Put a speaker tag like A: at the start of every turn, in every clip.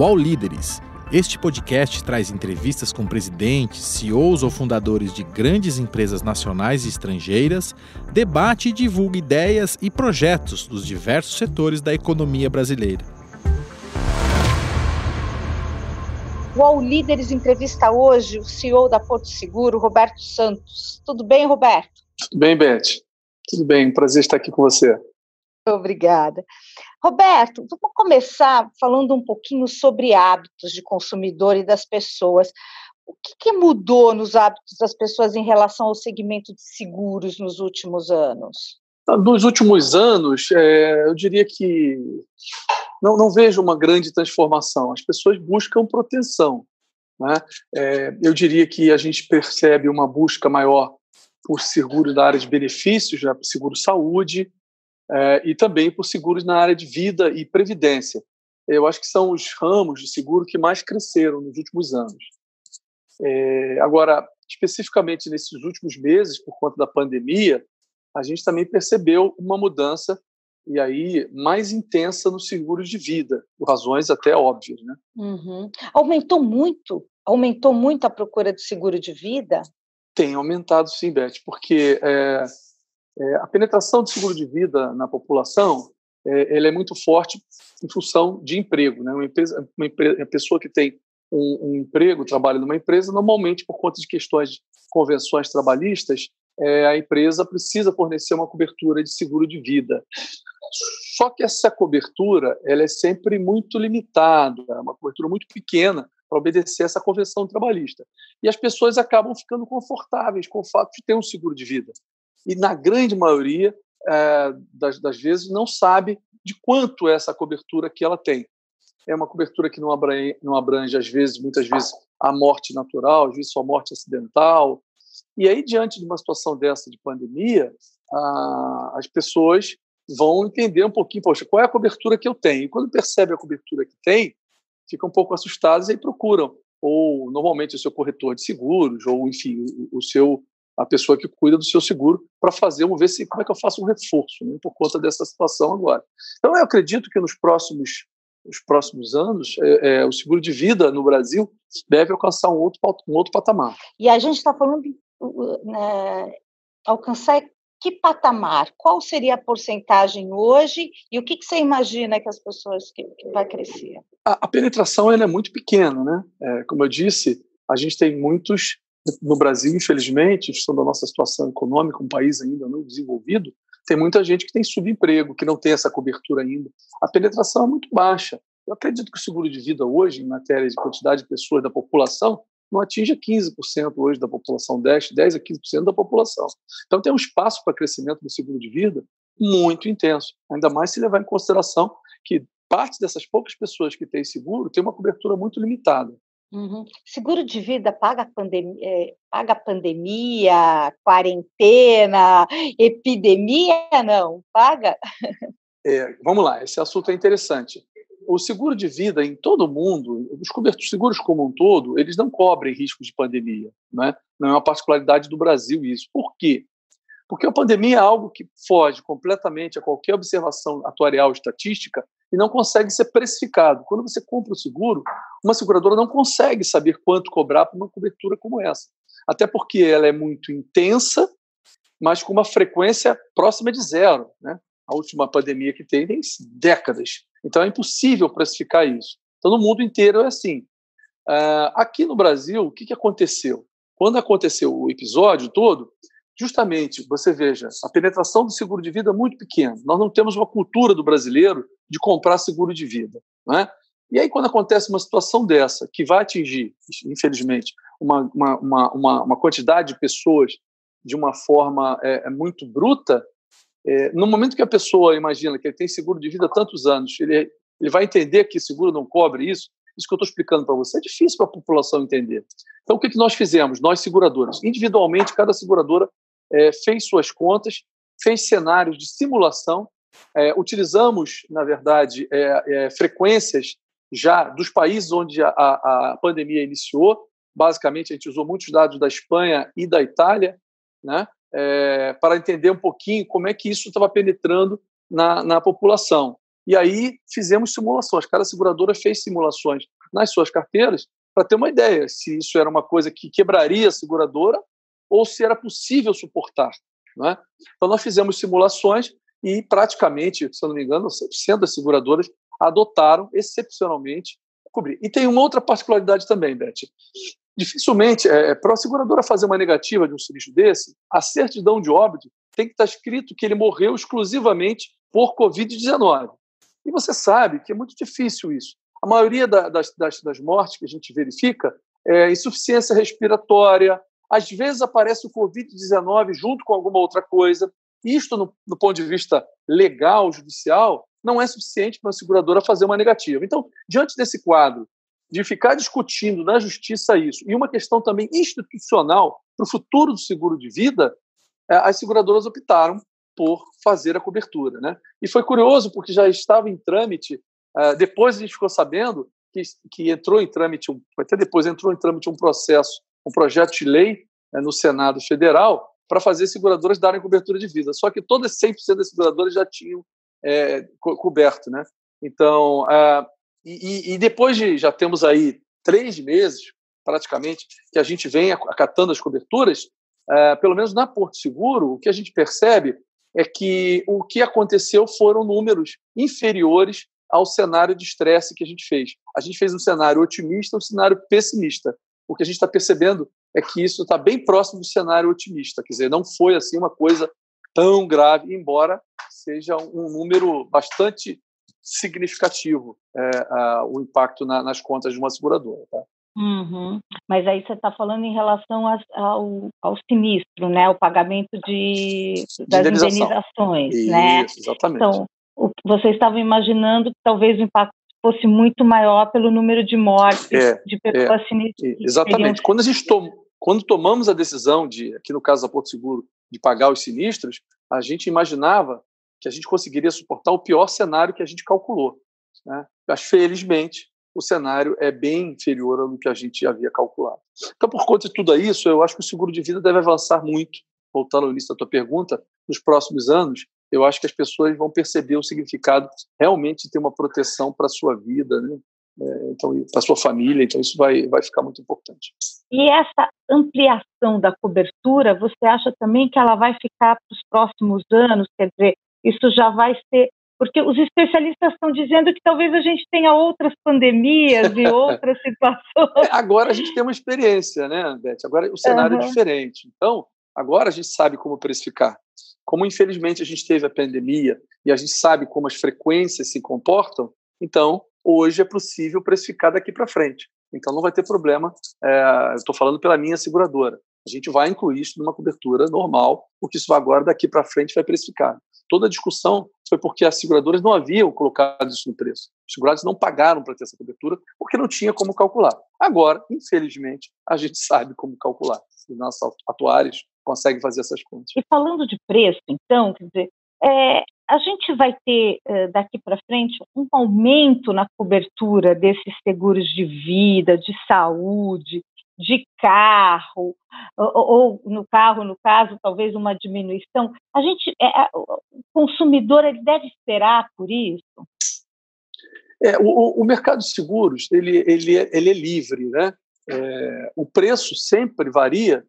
A: UOL Líderes. Este podcast traz entrevistas com presidentes, CEOs ou fundadores de grandes empresas nacionais e estrangeiras, debate e divulga ideias e projetos dos diversos setores da economia brasileira.
B: O UOL Líderes entrevista hoje o CEO da Porto Seguro, Roberto Santos. Tudo bem, Roberto?
C: Tudo bem, Beth. Tudo bem, prazer estar aqui com você.
B: Obrigada. Roberto, vamos começar falando um pouquinho sobre hábitos de consumidor e das pessoas. O que, que, mudou nos hábitos das pessoas em relação ao segmento de seguros nos últimos anos?
C: Nos últimos anos, é, eu diria que não, não, vejo uma grande transformação. As pessoas buscam proteção. Né? É, eu diria que a gente percebe uma busca maior por seguros da área de benefícios, né, seguro saúde, é, e também por seguros na área de vida e previdência. Eu acho que são os ramos de seguro que mais cresceram nos últimos anos. É, agora, especificamente nesses últimos meses, por conta da pandemia, a gente também percebeu uma mudança e aí mais intensa nos seguros de vida, por razões até óbvias, né?
B: Uhum. Aumentou muito, aumentou muito a procura de seguro de vida.
C: Tem aumentado, sim, Beth, porque é, é, a penetração de seguro de vida na população é, ela é muito forte em função de emprego. Né? Uma, empresa, uma, empresa, uma pessoa que tem um, um, emprego, trabalha numa empresa, normalmente, por conta de questões de convenções trabalhistas, é, a empresa precisa fornecer uma cobertura de seguro de vida. Só que essa cobertura ela é sempre muito limitada, é uma cobertura muito pequena para obedecer essa convenção trabalhista. E as pessoas acabam ficando confortáveis com o fato de ter um seguro de vida e, na grande maioria é, das, das, vezes, não sabe de quanto é essa cobertura que ela tem. É uma cobertura que não abrange, não abrange, às vezes, muitas vezes, a morte natural, às vezes só morte acidental. E aí, diante de uma situação dessa de pandemia, a, as pessoas vão entender um pouquinho, poxa, qual é a cobertura que eu tenho? E quando percebem a cobertura que tem, ficam um pouco assustados e aí procuram ou normalmente o seu corretor de seguros, ou enfim, o, o seu a pessoa que cuida do seu seguro para fazer, vamos ver se como é que eu faço um reforço né, por conta dessa situação agora. Então eu acredito que nos próximos nos próximos anos é, é, o seguro de vida no Brasil deve alcançar um outro um outro patamar.
B: E a gente está falando de né, alcançar que patamar? Qual seria a porcentagem hoje e o que, que você imagina que as pessoas que, que vai crescer?
C: A, a penetração ela é muito pequena, né? É, como eu disse, a gente tem muitos no Brasil, infelizmente, em da nossa situação econômica, um país ainda não desenvolvido, tem muita gente que tem subemprego, que não tem essa cobertura ainda. A penetração é muito baixa. Eu acredito que o seguro de vida hoje, em matéria de quantidade de pessoas da população, não atinge 15% hoje da população, 10, 10 a 15% da população. Então tem um espaço para crescimento do seguro de vida muito intenso, ainda mais se levar em consideração que parte dessas poucas pessoas que têm seguro tem uma cobertura muito limitada.
B: Uhum. Seguro de vida paga, pandemia, é, paga pandemia, quarentena, epidemia? Não, paga?
C: É, vamos lá, esse assunto é interessante. O seguro de vida em todo o mundo, os cobertos seguros como um todo, eles não cobrem riscos de pandemia. Né? Não é uma particularidade do Brasil isso. Por quê? Porque a pandemia é algo que foge completamente a qualquer observação atuarial estatística e não consegue ser precificado. Quando você compra o seguro, uma seguradora não consegue saber quanto cobrar por uma cobertura como essa. Até porque ela é muito intensa, mas com uma frequência próxima de zero. Né? A última pandemia que tem tem décadas. Então é impossível precificar isso. Então, no mundo inteiro é assim. Uh, aqui no Brasil, o que, que aconteceu? Quando aconteceu o episódio todo, justamente, você veja, a penetração do seguro de vida é muito pequena. Nós não temos uma cultura do brasileiro de comprar seguro de vida. Né? E aí, quando acontece uma situação dessa, que vai atingir, infelizmente, uma, uma, uma, uma quantidade de pessoas de uma forma é, é, muito bruta, é, no momento que a pessoa imagina que ele tem seguro de vida há tantos anos, ele, ele vai entender que seguro não cobre isso, isso que eu estou explicando para você é difícil para a população entender. Então, o que, que nós fizemos? Nós, seguradoras, individualmente, cada seguradora é, fez suas contas, fez cenários de simulação, é, utilizamos, na verdade, é, é frequências já dos países onde a, a, pandemia iniciou. Basicamente, a gente usou muitos dados da Espanha e da Itália, né, é, para entender um pouquinho como é que isso estava penetrando na, na população. E aí fizemos simulações. Cada seguradora fez simulações nas suas carteiras para ter uma ideia se isso era uma coisa que quebraria a seguradora ou se era possível suportar. Né? Então, nós fizemos simulações e praticamente, se eu não me engano, 100% das seguradoras adotaram excepcionalmente cobrir. E tem uma outra particularidade também, Beth. Dificilmente, é, para a seguradora fazer uma negativa de um sinistro desse, a certidão de óbito tem que estar escrito que ele morreu exclusivamente por Covid-19. E você sabe que é muito difícil isso. A maioria da, das, das, das mortes que a gente verifica é insuficiência respiratória, às vezes aparece o Covid-19 junto com alguma outra coisa. Isto, no, do ponto de vista legal, judicial, não é suficiente para a seguradora fazer uma negativa. Então, diante desse quadro, de ficar discutindo na justiça isso, e uma questão também institucional para o futuro do seguro de vida, é, as seguradoras optaram por fazer a cobertura. Né? E foi curioso, porque já estava em trâmite, é, depois a gente ficou sabendo que, que entrou em trâmite, até depois entrou em trâmite um processo, um projeto de lei é, no Senado Federal para fazer seguradoras darem cobertura de vida. Só que todas 100% das seguradoras já tinham é, co coberto, né? Então, e, e, depois de já temos aí três meses, praticamente, que a gente vem acatando as coberturas, uh, pelo menos na Porto Seguro, o que a gente percebe é que o que aconteceu foram números inferiores ao cenário de estresse que a gente fez. A gente fez um cenário otimista, um cenário pessimista. O que a gente está percebendo é que isso está bem próximo do cenário otimista, quer dizer, não foi assim uma coisa tão grave, embora seja um número bastante significativo é, a, o impacto na, nas contas de uma seguradora. Tá?
B: Uhum. Mas aí você está falando em relação ao, ao sinistro, né? O pagamento de, das de indenizações,
C: Isso,
B: né?
C: Exatamente.
B: Então, o, vocês estavam imaginando que talvez o impacto fosse muito maior pelo número de mortes
C: é,
B: de pessoas é, sinistras.
C: Exatamente. Seriam... Quando quando tomamos a decisão de, aqui no caso da Porto Seguro, de pagar os sinistros, a gente imaginava que a gente conseguiria suportar o pior cenário que a gente calculou. Né? Mas, felizmente, o cenário é bem inferior ao que a gente havia calculado. Então, por conta de tudo isso, eu acho que o seguro de vida deve avançar muito. Voltando ao início da tua pergunta, nos próximos anos, eu acho que as pessoas vão perceber o significado realmente de ter uma proteção para a sua vida, né? É, então para sua família, então isso vai vai ficar muito importante.
B: E essa ampliação da cobertura, você acha também que ela vai ficar para os próximos anos? Quer dizer, isso já vai ser porque os especialistas estão dizendo que talvez a gente tenha outras pandemias e outras situações.
C: É, agora a gente tem uma experiência, né, Beth? Agora o cenário uhum. é diferente. Então, agora a gente sabe como precificar. Como infelizmente a gente teve a pandemia e a gente sabe como as frequências se comportam, então hoje é possível precificar daqui para frente. Então não vai ter problema. É, Estou falando pela minha seguradora. A gente vai incluir isso numa cobertura normal, porque isso agora daqui para frente vai precificar. Toda a discussão foi porque as seguradoras não haviam colocado isso no preço. Os segurados não pagaram para ter essa cobertura porque não tinha como calcular. Agora, infelizmente, a gente sabe como calcular. Os nossos atuários conseguem fazer essas contas.
B: E falando de preço, então, quer dizer, é, a gente vai ter eh, daqui para frente um aumento na cobertura desses seguros de vida, de saúde, de carro, ou, ou, no carro, no caso, talvez uma diminuição. A gente, é, o consumidor, ele deve esperar por isso?
C: É, o, o mercado de seguros ele, ele, é, ele é livre, né? É, o preço sempre varia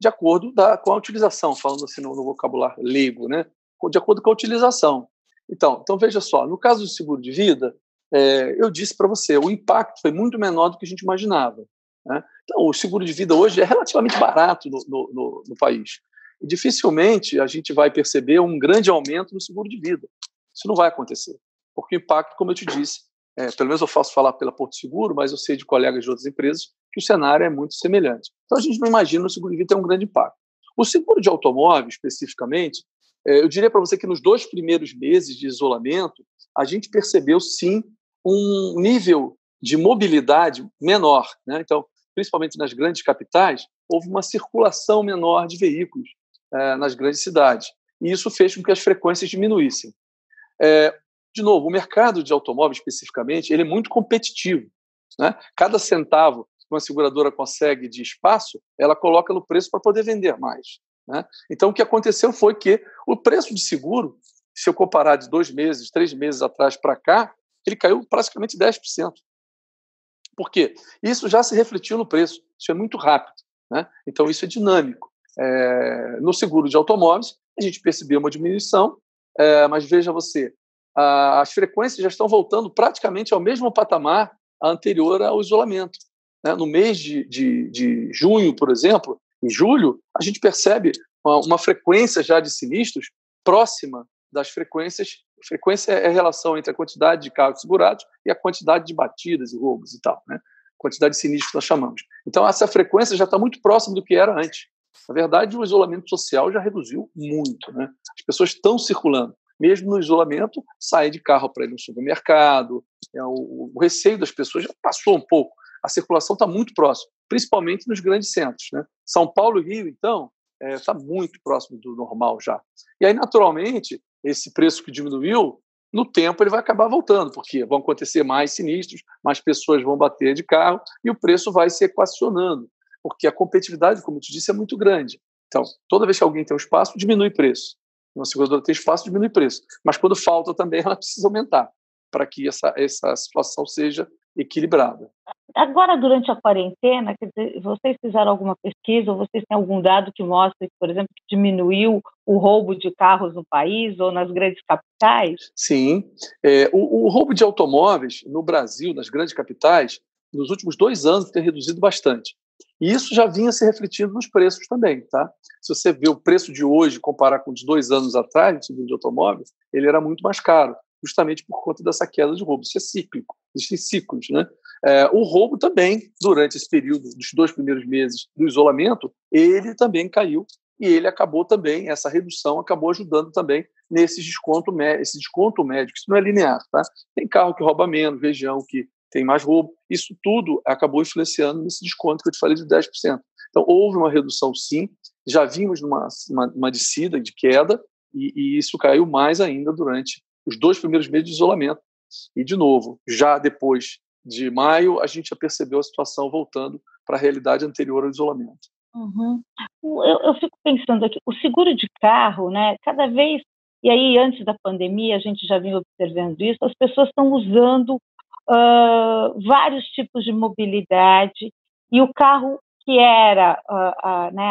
C: de acordo da, com a utilização, falando assim no, no vocabulário leigo, né? de acordo com a utilização. Então, então veja só, no caso do seguro de vida, é, eu disse para você, o impacto foi muito menor do que a gente imaginava. Né? Então, o seguro de vida hoje é relativamente barato no, no, no, no país. E dificilmente a gente vai perceber um grande aumento no seguro de vida. Isso não vai acontecer. Porque o impacto, como eu te disse, é, pelo menos eu faço falar pela Porto Seguro, mas eu sei de colegas de outras empresas que o cenário é muito semelhante. Então a gente não imagina o seguro de vida ter um grande impacto. O seguro de automóvel, especificamente, é, eu diria para você que nos dois primeiros meses de isolamento, a gente percebeu sim um nível de mobilidade menor. Né? Então, principalmente nas grandes capitais, houve uma circulação menor de veículos é, nas grandes cidades. E isso fez com que as frequências diminuíssem. É, de novo, o mercado de automóvel especificamente, ele é muito competitivo. Né? Cada centavo que uma seguradora consegue de espaço, ela coloca no preço para poder vender mais. Né? Então, o que aconteceu foi que o preço de seguro se eu comparar de dois meses, três meses atrás para cá, ele caiu praticamente 10%. Por quê? Isso já se refletiu no preço, isso é muito rápido. Né? Então, isso é dinâmico. É, no seguro de automóveis, a gente percebeu uma diminuição, é, mas veja você, as frequências já estão voltando praticamente ao mesmo patamar anterior ao isolamento. Né? No mês de, de, de junho, por exemplo, em julho, a gente percebe uma, uma frequência já de sinistros próxima das frequências. Frequência é a relação entre a quantidade de carros segurados e a quantidade de batidas e roubos e tal, né? Quantidade de sinistros que nós chamamos. Então, essa frequência já está muito próxima do que era antes. Na verdade, o isolamento social já reduziu muito, né? As pessoas estão circulando. Mesmo no isolamento, saem de carro para ir no supermercado. É, o, o receio das pessoas já passou um pouco. A circulação está muito próxima, principalmente nos grandes centros. Né? São Paulo e Rio, então, está é, muito próximo do normal já. E aí, naturalmente, esse preço que diminuiu, no tempo ele vai acabar voltando, porque vão acontecer mais sinistros, mais pessoas vão bater de carro e o preço vai se equacionando, porque a competitividade, como eu te disse, é muito grande. Então, toda vez que alguém tem um espaço, diminui preço. Uma seguradora tem espaço, diminui o preço. Mas quando falta também, ela precisa aumentar para que essa, essa situação seja equilibrada.
B: Agora, durante a quarentena, dizer, vocês fizeram alguma pesquisa ou vocês têm algum dado que mostre, por exemplo, que diminuiu o roubo de carros no país ou nas grandes capitais?
C: Sim. É, o, o, roubo de automóveis no Brasil, nas grandes capitais, nos últimos dois anos tem reduzido bastante. E isso já vinha se refletindo nos preços também, tá? Se você vê o preço de hoje comparar com os dois anos atrás, o de automóveis, ele era muito mais caro justamente por conta dessa queda de roubo. Isso é cíclico, existem ciclos. Né? É, o roubo também, durante esse período dos dois primeiros meses do isolamento, ele também caiu e ele acabou também, essa redução acabou ajudando também nesse desconto, esse desconto médio, isso não é linear, tá? Tem carro que rouba menos, região que tem mais roubo, isso tudo acabou influenciando nesse desconto que eu te falei de 10%. Então, houve uma redução sim, já vimos numa uma, uma descida de queda, e, e, isso caiu mais ainda durante os dois primeiros meses de isolamento. E, de novo, já depois de maio, a gente já percebeu a situação voltando para a realidade anterior ao isolamento.
B: Uhum. Eu, eu, fico pensando aqui, o seguro de carro, né, cada vez, e aí antes da pandemia a gente já vinha observando isso, as pessoas estão usando uh, vários tipos de mobilidade, e o carro que era uh, né,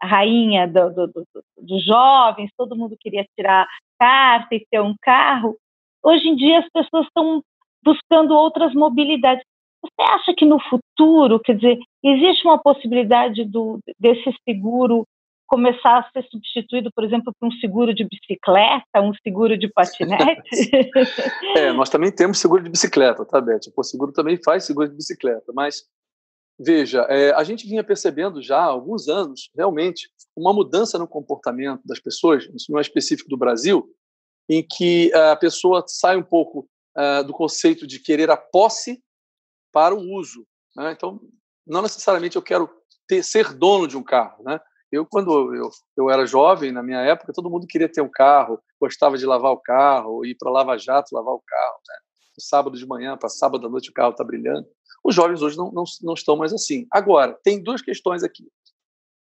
B: a rainha do, do, do, dos jovens, todo mundo queria tirar carta e ter um carro, hoje em dia as pessoas estão buscando outras mobilidades. Você acha que no futuro, quer dizer, existe uma possibilidade do, desse seguro começar a ser substituído, por exemplo, por um seguro de bicicleta, um seguro de patinete?
C: é, nós também temos seguro de bicicleta, tá, Beth? O seguro também faz seguro de bicicleta, mas veja, é, a gente vinha percebendo já há alguns anos, realmente, uma mudança no comportamento das pessoas, isso não é específico do Brasil, em que a pessoa sai um pouco uh, do conceito de querer a posse para o uso. Né? Então, não necessariamente eu quero ter, ser dono de um carro. Né? Eu, quando eu, eu era jovem, na minha época, todo mundo queria ter um carro, gostava de lavar o carro, ir para Lava Jato lavar o carro. Né? sábado de manhã para sábado à noite o carro está brilhando. Os jovens hoje não, não, não estão mais assim. Agora, tem duas questões aqui.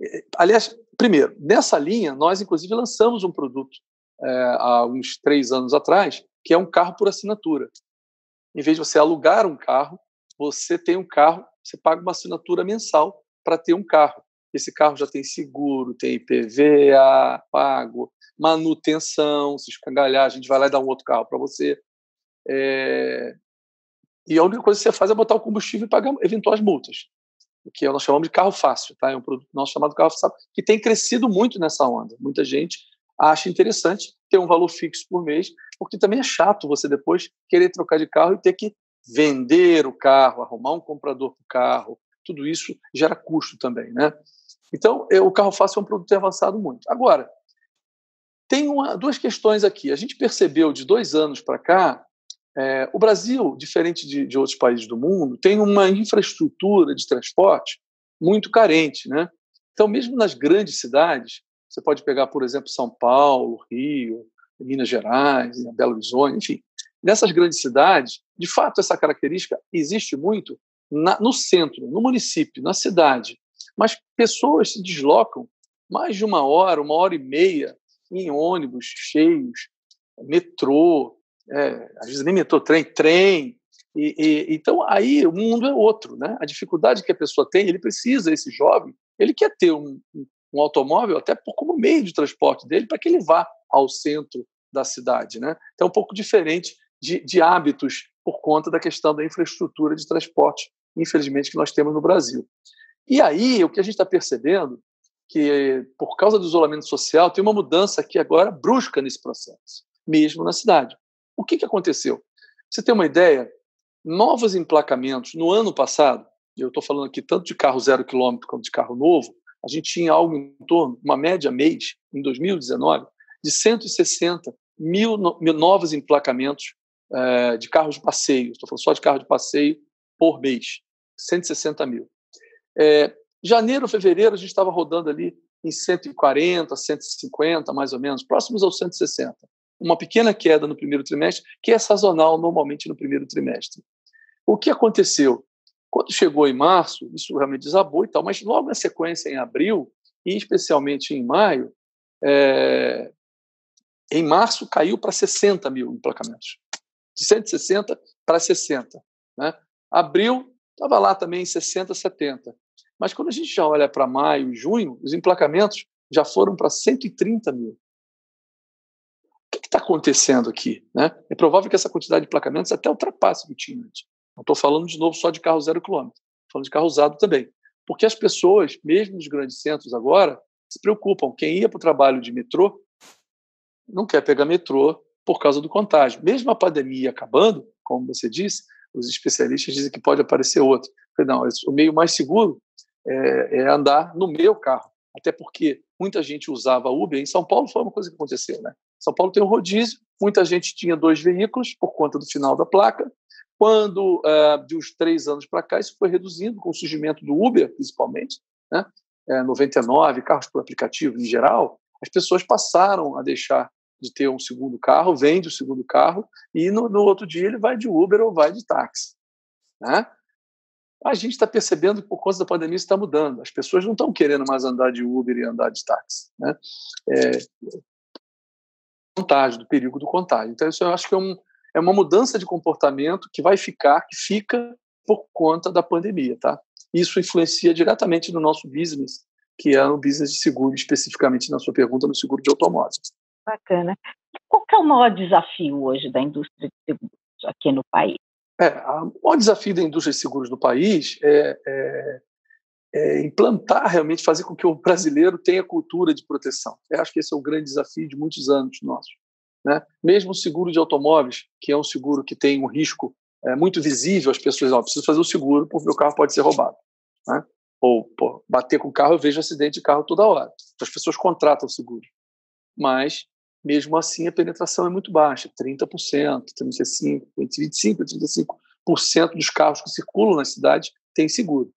C: É, aliás, primeiro, nessa linha, nós inclusive lançamos um produto é, há uns três anos atrás, que é um carro por assinatura. Em vez de você alugar um carro, você tem um carro, você paga uma assinatura mensal para ter um carro. Esse carro já tem seguro, tem IPVA pago, manutenção, se escangalhar, a gente vai lá e dá um outro carro para você. É... E a única coisa que você faz é botar o combustível e pagar eventuais multas, que nós chamamos de carro fácil, tá? É um produto nosso chamado carro fácil, que tem crescido muito nessa onda. Muita gente acha interessante ter um valor fixo por mês, porque também é chato você depois querer trocar de carro e ter que vender o carro, arrumar um comprador para o carro, tudo isso gera custo também, né? Então, o carro fácil é um produto avançado muito. Agora, tem uma, duas questões aqui. A gente percebeu de dois anos para cá, é, o Brasil, diferente de, de outros países do mundo, tem uma infraestrutura de transporte muito carente, né? Então, mesmo nas grandes cidades, você pode pegar, por exemplo, São Paulo, Rio, Minas Gerais, Belo Horizonte, enfim. Nessas grandes cidades, de fato, essa característica existe muito na, no centro, no município, na cidade. Mas pessoas se deslocam mais de uma hora, uma hora e meia em ônibus cheios, metrô, é, às vezes nem metrô, trem, trem. E, e, então aí o mundo é outro, né? A dificuldade que a pessoa tem, ele precisa, esse jovem, ele quer ter um, um automóvel até como meio de transporte dele para que ele vá ao centro da cidade, né? Então é um pouco diferente de, de hábitos por conta da questão da infraestrutura de transporte, infelizmente que nós temos no Brasil. E aí o que a gente está percebendo que por causa do isolamento social tem uma mudança aqui agora brusca nesse processo, mesmo na cidade. O que, que aconteceu? Você ter uma ideia, novos emplacamentos no ano passado, eu estou falando aqui tanto de carro zero quilômetro quanto de carro novo, a gente tinha algo em torno, uma média mês, em 2019, de 160 mil, mil novos emplacamentos é, de carros de passeio, estou falando só de carro de passeio por mês, 160 mil. É, janeiro, fevereiro, a gente estava rodando ali em 140, 150, mais ou menos, próximos aos 160 uma pequena queda no primeiro trimestre, que é sazonal normalmente no primeiro trimestre. O que aconteceu? Quando chegou em março, isso realmente desabou e tal, mas logo na sequência, em abril, e especialmente em maio, é... em março caiu para 60 mil emplacamentos. De 160 para 60. Né? Abril estava lá também em 60, 70. Mas quando a gente já olha para maio e junho, os emplacamentos já foram para 130 mil que está acontecendo aqui? Né? É provável que essa quantidade de placamentos até ultrapasse o que tinha antes. Não estou falando de novo só de carro zero quilômetro, falando de carro usado também. Porque as pessoas, mesmo nos grandes centros agora, se preocupam. Quem ia para o trabalho de metrô não quer pegar metrô por causa do contágio. Mesmo a pandemia acabando, como você disse, os especialistas dizem que pode aparecer outro. Não, o meio mais seguro é, é andar no meu carro. Até porque muita gente usava Uber. Em São Paulo foi uma coisa que aconteceu, né? São Paulo tem um rodízio, muita gente tinha dois veículos por conta do final da placa. Quando, uh, de uns três anos para cá, isso foi reduzindo com o surgimento do Uber, principalmente, né? É, 99, carros por aplicativo em geral, as pessoas passaram a deixar de ter um segundo carro, vende o segundo carro e no, no outro dia ele vai de Uber ou vai de táxi. Né? A gente está percebendo que por conta da pandemia está mudando. As pessoas não estão querendo mais andar de Uber e andar de táxi. Né? É, contágio, do perigo do contágio. Então, isso eu acho que é, um, é uma mudança de comportamento que vai ficar, que fica por conta da pandemia, tá? Isso influencia diretamente no nosso business, que é no business de seguro, especificamente na sua pergunta, no seguro de automóveis.
B: Bacana. Qual é o maior desafio hoje da indústria de seguros aqui no país?
C: É, o maior desafio da indústria de seguros no país é, é é, implantar realmente, fazer com que o brasileiro tenha cultura de proteção. Eu acho que esse é o grande desafio de muitos anos nossos. Né? Mesmo o seguro de automóveis, que é um seguro que tem um risco é, muito visível, as pessoas, ó, preciso fazer o seguro porque meu carro pode ser roubado. Né? Ou pô, bater com o carro, eu vejo acidente de carro toda hora. Então, as pessoas contratam o seguro. Mas, mesmo assim, a penetração é muito baixa, 30%, 35%, 25%, 35% dos carros que circulam na cidade têm seguro.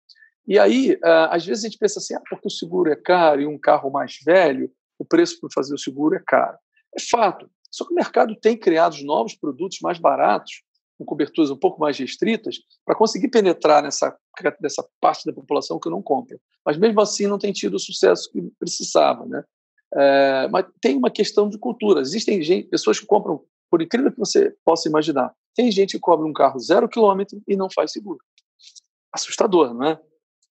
C: E aí, uh, às vezes a gente pensa assim, ah, porque o seguro é caro e um carro mais velho, o preço para fazer o seguro é caro. É fato. Só que o mercado tem criado novos produtos mais baratos, com coberturas um pouco mais restritas, para conseguir penetrar nessa, nessa parte da população que não compra. Mas mesmo assim não tem tido o sucesso que precisava. Né? É, mas tem uma questão de cultura. Existem gente, pessoas que compram, por incrível que você possa imaginar, tem gente que cobra um carro zero quilômetro e não faz seguro. Assustador, não é?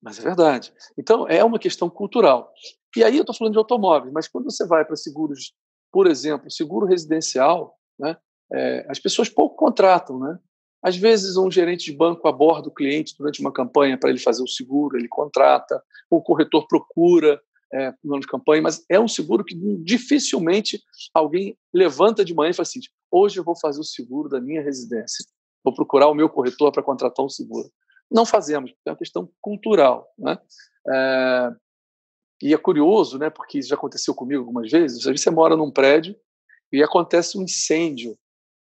C: Mas é verdade. Então, é uma questão cultural. E aí eu estou falando de automóveis, mas quando você vai para seguros, por exemplo, seguro residencial, né, é, as pessoas pouco contratam. Né? Às vezes, um gerente de banco aborda o cliente durante uma campanha para ele fazer o seguro, ele contrata, o corretor procura é, no ano de campanha, mas é um seguro que dificilmente alguém levanta de manhã e fala assim: hoje eu vou fazer o seguro da minha residência, vou procurar o meu corretor para contratar um seguro. Não fazemos, é uma questão cultural. Né? É, e é curioso, né, porque isso já aconteceu comigo algumas vezes. Você mora num prédio e acontece um incêndio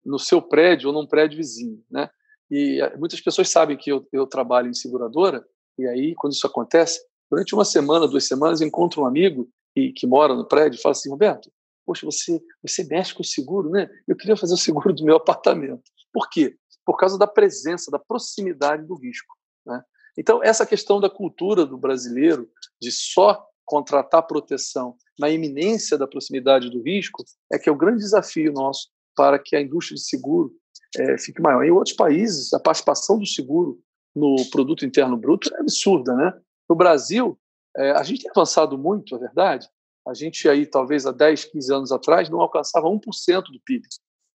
C: no seu prédio ou num prédio vizinho. Né? E eh, muitas pessoas sabem que eu, eu trabalho em seguradora, e aí, quando isso acontece, durante uma semana, duas semanas, encontro um amigo e, que mora no prédio e fala assim: Roberto, poxa, você, você mexe com o seguro, né? Eu queria fazer o seguro do meu apartamento. Por quê? Por causa da presença, da proximidade do risco. Né? Então, essa questão da cultura do brasileiro de só contratar proteção na iminência da proximidade do risco é que é o grande desafio nosso para que a indústria de seguro é, fique maior. Em outros países, a participação do seguro no produto interno bruto é absurda, né? No Brasil, é, a gente tem avançado muito, é verdade. A gente aí, talvez há 10, 15 anos atrás, não alcançava 1% do PIB.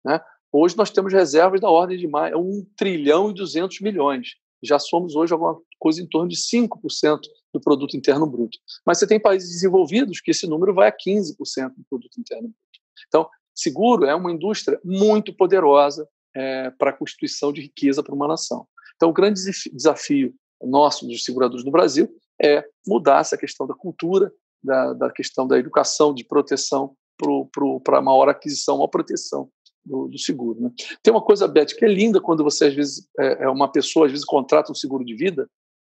C: Né? Hoje nós temos reservas da ordem de mais 1 trilhão e 200 milhões. Já somos hoje alguma coisa em torno de 5% do produto interno bruto. Mas você tem países desenvolvidos que esse número vai a 15% do produto interno bruto. Então, seguro é uma indústria muito poderosa é, para a constituição de riqueza para uma nação. Então, o grande desafio nosso dos seguradores no Brasil é mudar essa questão da cultura, da, da questão da educação, de proteção para maior aquisição, maior proteção do, do seguro. Né? Tem uma coisa, Beth, que é linda quando você, às vezes, é, é uma pessoa, às vezes, contrata um seguro de vida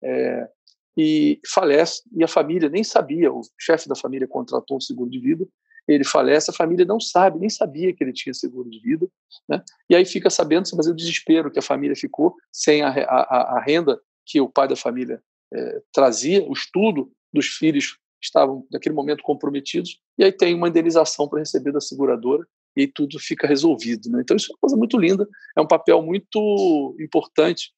C: é, e falece, e a família nem sabia, o chefe da família contratou um seguro de vida, ele falece, a família não sabe, nem sabia que ele tinha seguro de vida, né? e aí fica sabendo, mas é o desespero que a família ficou sem a, a, a renda que o pai da família é, trazia, o estudo dos filhos estavam naquele momento comprometidos, e aí tem uma indenização para receber da seguradora, e tudo fica resolvido. Né? Então, isso é uma coisa muito linda, é um papel muito importante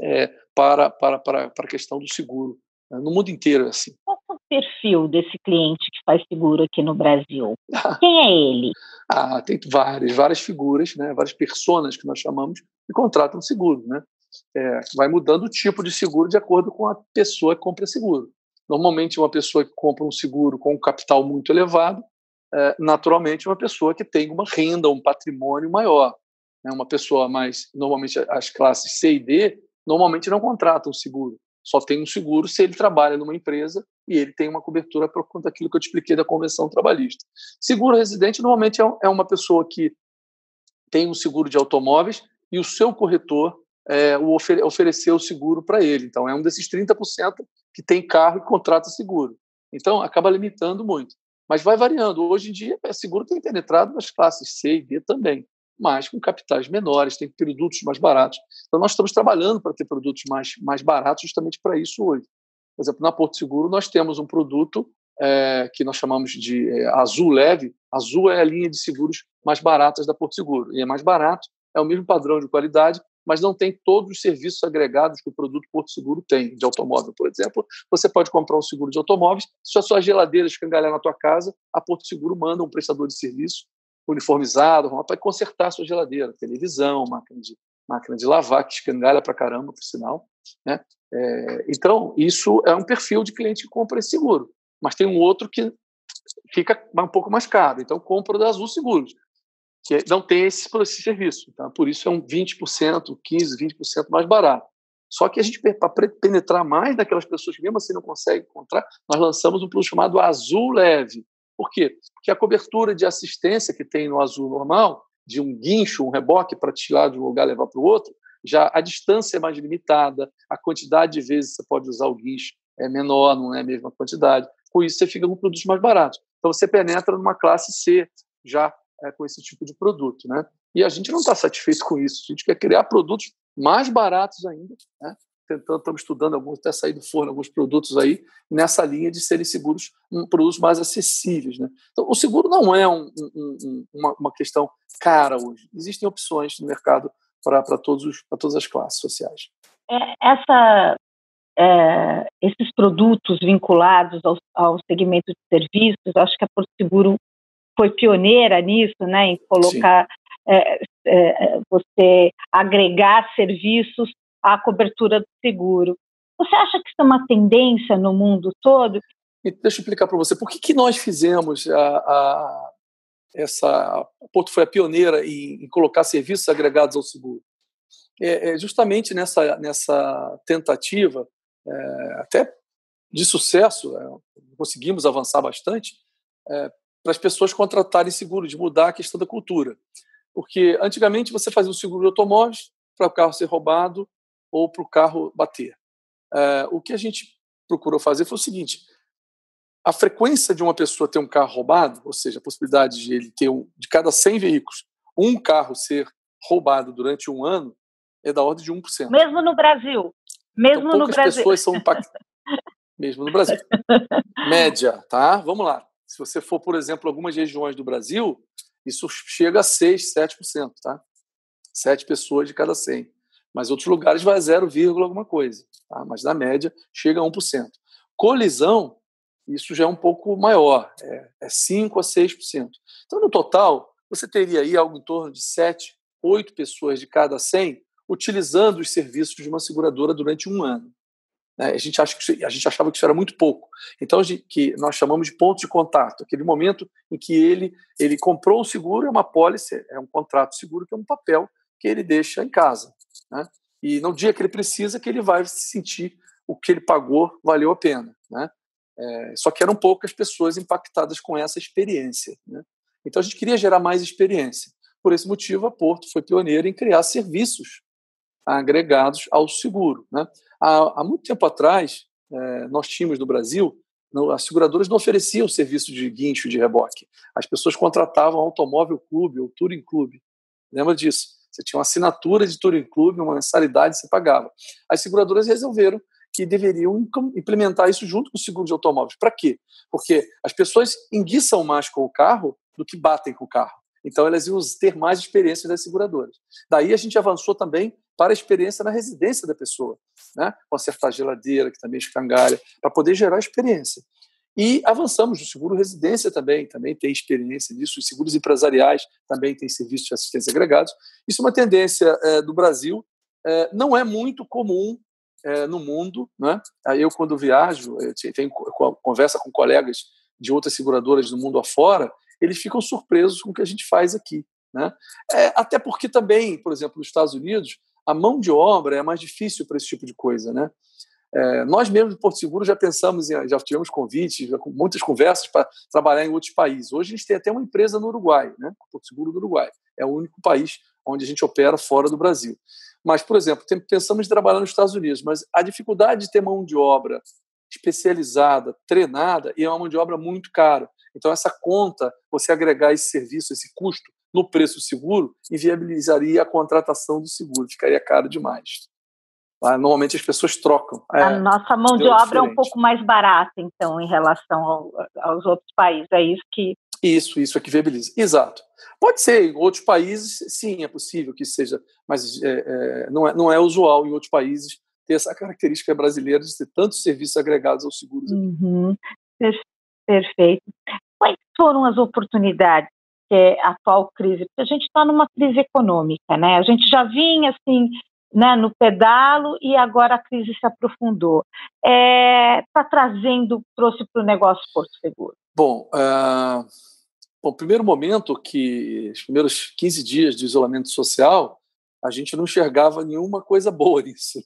C: é, para, para, para, para a questão do seguro. Né? No mundo inteiro é assim.
B: Qual é o perfil desse cliente que faz seguro aqui no Brasil? Quem é ele?
C: Ah, tem várias, várias figuras, né? várias pessoas que nós chamamos que contratam seguro. Né? É, vai mudando o tipo de seguro de acordo com a pessoa que compra seguro. Normalmente, uma pessoa que compra um seguro com um capital muito elevado, é, naturalmente, uma pessoa que tem uma renda, um patrimônio maior. Né? Uma pessoa mais. Normalmente, as classes C e D normalmente não contratam seguro. Só tem um seguro se ele trabalha numa empresa e ele tem uma cobertura por conta daquilo que eu te expliquei da convenção trabalhista. Seguro residente normalmente é, é uma pessoa que tem um seguro de automóveis e o seu corretor é, o ofer ofereceu o seguro para ele. Então, é um desses 30% que tem carro e contrata seguro. Então, acaba limitando muito. Mas vai variando. Hoje em dia, o seguro tem penetrado nas classes C e D também, mas com capitais menores, tem produtos mais baratos. Então, nós estamos trabalhando para ter produtos mais, mais baratos justamente para isso hoje. Por exemplo, na Porto Seguro, nós temos um produto é, que nós chamamos de é, Azul Leve. Azul é a linha de seguros mais baratas da Porto Seguro. E é mais barato, é o mesmo padrão de qualidade, mas não tem todos os serviços agregados que o produto Porto Seguro tem, de automóvel, por exemplo. Você pode comprar um seguro de automóveis, se a sua geladeira escangalhar na tua casa, a Porto Seguro manda um prestador de serviço uniformizado para consertar a sua geladeira, televisão, máquina de, máquina de lavar, que escangalha para caramba, por sinal. Né? É, então, isso é um perfil de cliente que compra esse seguro. Mas tem um outro que fica um pouco mais caro. Então, compra da Azul Seguros que não tem esse, esse serviço. Tá? Por isso é um 20%, 15%, 20% mais barato. Só que a gente, para penetrar mais daquelas pessoas que mesmo assim não conseguem encontrar, nós lançamos um produto chamado Azul Leve. Por quê? Porque a cobertura de assistência que tem no Azul normal, de um guincho, um reboque para tirar de um lugar e levar para o outro, já a distância é mais limitada, a quantidade de vezes que você pode usar o guincho é menor, não é a mesma quantidade. Com isso, você fica com produtos mais baratos. Então, você penetra numa classe C, já é, com esse tipo de produto, né? E a gente não está satisfeito com isso. A gente quer criar produtos mais baratos ainda, né? Tentando, estamos estudando alguns, até sair do forno alguns produtos aí nessa linha de serem seguros, um, produtos mais acessíveis, né? Então, o seguro não é um, um, uma, uma questão cara hoje. Existem opções no mercado para todas as classes sociais.
B: É, essa é, esses produtos vinculados ao, ao, segmento de serviços, acho que a Porto Seguro foi pioneira nisso, né, em colocar é, é, você agregar serviços à cobertura do seguro. Você acha que isso é uma tendência no mundo todo?
C: Deixa eu explicar para você. Por que, que nós fizemos a, a, essa. A Porto foi a pioneira em, em colocar serviços agregados ao seguro? É, é justamente nessa, nessa tentativa, é, até de sucesso, conseguimos avançar bastante, para as pessoas contratarem seguro, de mudar a questão da cultura. Porque antigamente você fazia um seguro de automóveis para o carro ser roubado ou para o carro bater. É, o que a gente procurou fazer foi o seguinte: a frequência de uma pessoa ter um carro roubado, ou seja, a possibilidade de ele ter um, de cada 100 veículos, um carro ser roubado durante um ano, é da ordem de 1%.
B: Mesmo no Brasil. Mesmo
C: então,
B: no Brasil.
C: pessoas são impactadas. Mesmo no Brasil. Média, tá? Vamos lá. Se você for, por exemplo, algumas regiões do Brasil, Isso chega a 6, 7%, tá? 7 pessoas de cada 100. Mas outros lugares vai a 0, alguma coisa. Tá? Mas na média chega a 1%. Colisão, isso já é um pouco maior, é, é 5 a 6%. Então, no total, você teria aí algo em torno de 7, 8 pessoas de cada 100 utilizando os serviços de uma seguradora durante um ano. Né? A, gente acha que, a gente achava que isso era muito pouco. Então, que nós chamamos de ponto de contato, aquele momento em que ele, ele comprou o seguro, é uma pólice, é um contrato seguro, que é um papel que ele deixa em casa. Né? E no dia que ele precisa, que ele vai sentir o que ele pagou valeu a pena. Né? É, só que eram poucas pessoas impactadas com essa experiência. Né? Então, a gente queria gerar mais experiência. Por esse motivo, a Porto foi pioneira em criar serviços agregados ao seguro. Né? Há, há muito tempo atrás, é, nós tínhamos no Brasil, as seguradoras não ofereciam serviço de guincho de reboque. As pessoas contratavam automóvel clube ou touring clube. Lembra disso? Você tinha uma assinatura de touring clube, uma mensalidade você pagava. As seguradoras resolveram que deveriam implementar isso junto com o seguro de automóveis. Para quê? Porque as pessoas enguiçam mais com o carro do que batem com o carro. Então elas iam ter mais experiência das seguradoras. Daí a gente avançou também para a experiência na residência da pessoa, né? consertar a geladeira, que também escangalha, para poder gerar experiência. E avançamos no seguro residência também, também tem experiência nisso, os seguros empresariais também têm serviços de assistência agregados. Isso é uma tendência é, do Brasil, é, não é muito comum é, no mundo. Né? Eu, quando viajo, eu tenho conversa com colegas de outras seguradoras do mundo afora, eles ficam surpresos com o que a gente faz aqui. Né? É, até porque também, por exemplo, nos Estados Unidos, a mão de obra é mais difícil para esse tipo de coisa, né? É, nós mesmos do Porto Seguro já pensamos, em, já tivemos convites, já, muitas conversas para trabalhar em outros países. Hoje a gente tem até uma empresa no Uruguai, né? Porto Seguro do Uruguai. É o único país onde a gente opera fora do Brasil. Mas, por exemplo, pensamos em trabalhar nos Estados Unidos, mas a dificuldade de ter mão de obra especializada, treinada, e é uma mão de obra muito cara. Então, essa conta, você agregar esse serviço, esse custo no preço seguro, inviabilizaria a contratação do seguro, ficaria caro demais. Ah, normalmente as pessoas trocam.
B: É, a nossa mão de obra diferente. é um pouco mais barata, então, em relação ao, aos outros países. É isso que.
C: Isso, isso é que viabiliza. Exato. Pode ser, em outros países, sim, é possível que seja, mas é, é, não, é, não é usual em outros países ter essa característica brasileira de ter tantos serviços agregados aos seguros.
B: Uhum. Perfeito. Quais foram as oportunidades que é a atual crise? Porque a gente está numa crise econômica, né? A gente já vinha assim né, no pedalo e agora a crise se aprofundou. Está é, tá trazendo, trouxe para o negócio Porto Seguro?
C: Bom, uh, bom, primeiro momento que os primeiros 15 dias de isolamento social, a gente não enxergava nenhuma coisa boa nisso.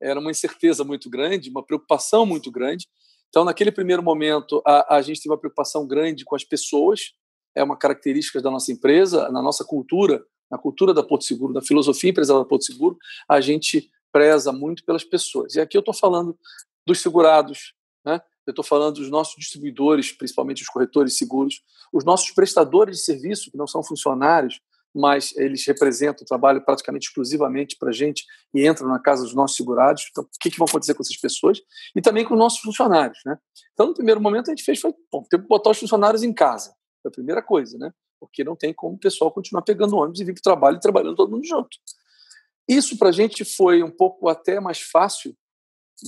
C: Era uma incerteza muito grande, uma preocupação muito grande. Então, naquele primeiro momento, a, a gente teve uma preocupação grande com as pessoas, é uma característica da nossa empresa, na nossa cultura, na cultura da Porto Seguro, na filosofia empresarial da Porto Seguro, a gente preza muito pelas pessoas. E aqui eu estou falando dos segurados, né? eu estou falando dos nossos distribuidores, principalmente os corretores seguros, os nossos prestadores de serviço, que não são funcionários, mas eles representam, trabalham praticamente exclusivamente para a gente e entram na casa dos nossos segurados. Então, o que, que acontecer com essas pessoas? E também com os nossos funcionários. Né? Então, no primeiro momento, a gente fez foi bom, ter que botar os funcionários em casa. Foi a primeira coisa, né? porque não tem como o pessoal continuar pegando ônibus e vir para o trabalho e trabalhando todo mundo junto. Isso para a gente foi um pouco até mais fácil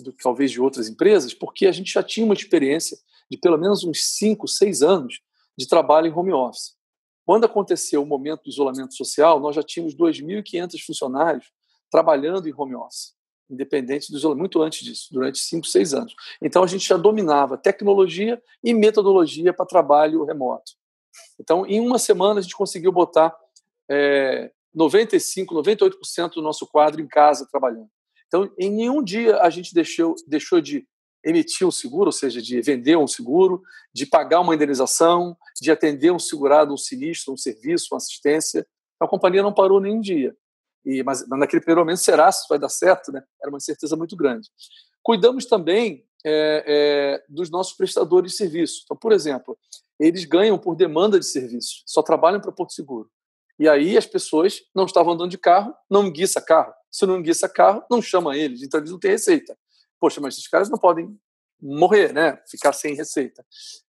C: do que talvez de outras empresas, porque a gente já tinha uma experiência de pelo menos uns 5, 6 anos de trabalho em home office. Quando aconteceu o momento do isolamento social, nós já tínhamos 2.500 funcionários trabalhando em home office, independente do isolamento, muito antes disso, durante 5, 6 anos. Então a gente já dominava tecnologia e metodologia para trabalho remoto. Então, em uma semana, a gente conseguiu botar é, 95, 98% do nosso quadro em casa trabalhando. Então, em nenhum dia a gente deixou, deixou de emitir um seguro, ou seja, de vender um seguro, de pagar uma indenização, de atender um segurado, um sinistro, um serviço, uma assistência. A companhia não parou nenhum dia. E, mas naquele primeiro momento, será se vai dar certo? Né? Era uma incerteza muito grande. Cuidamos também é, é, dos nossos prestadores de serviço. Então, por exemplo, eles ganham por demanda de serviço, só trabalham para Porto Seguro. E aí as pessoas não estavam andando de carro, não enguiça carro. Se não enguiça carro, não chama eles, então eles não têm receita. Poxa, mas esses caras não podem morrer, né? Ficar sem receita.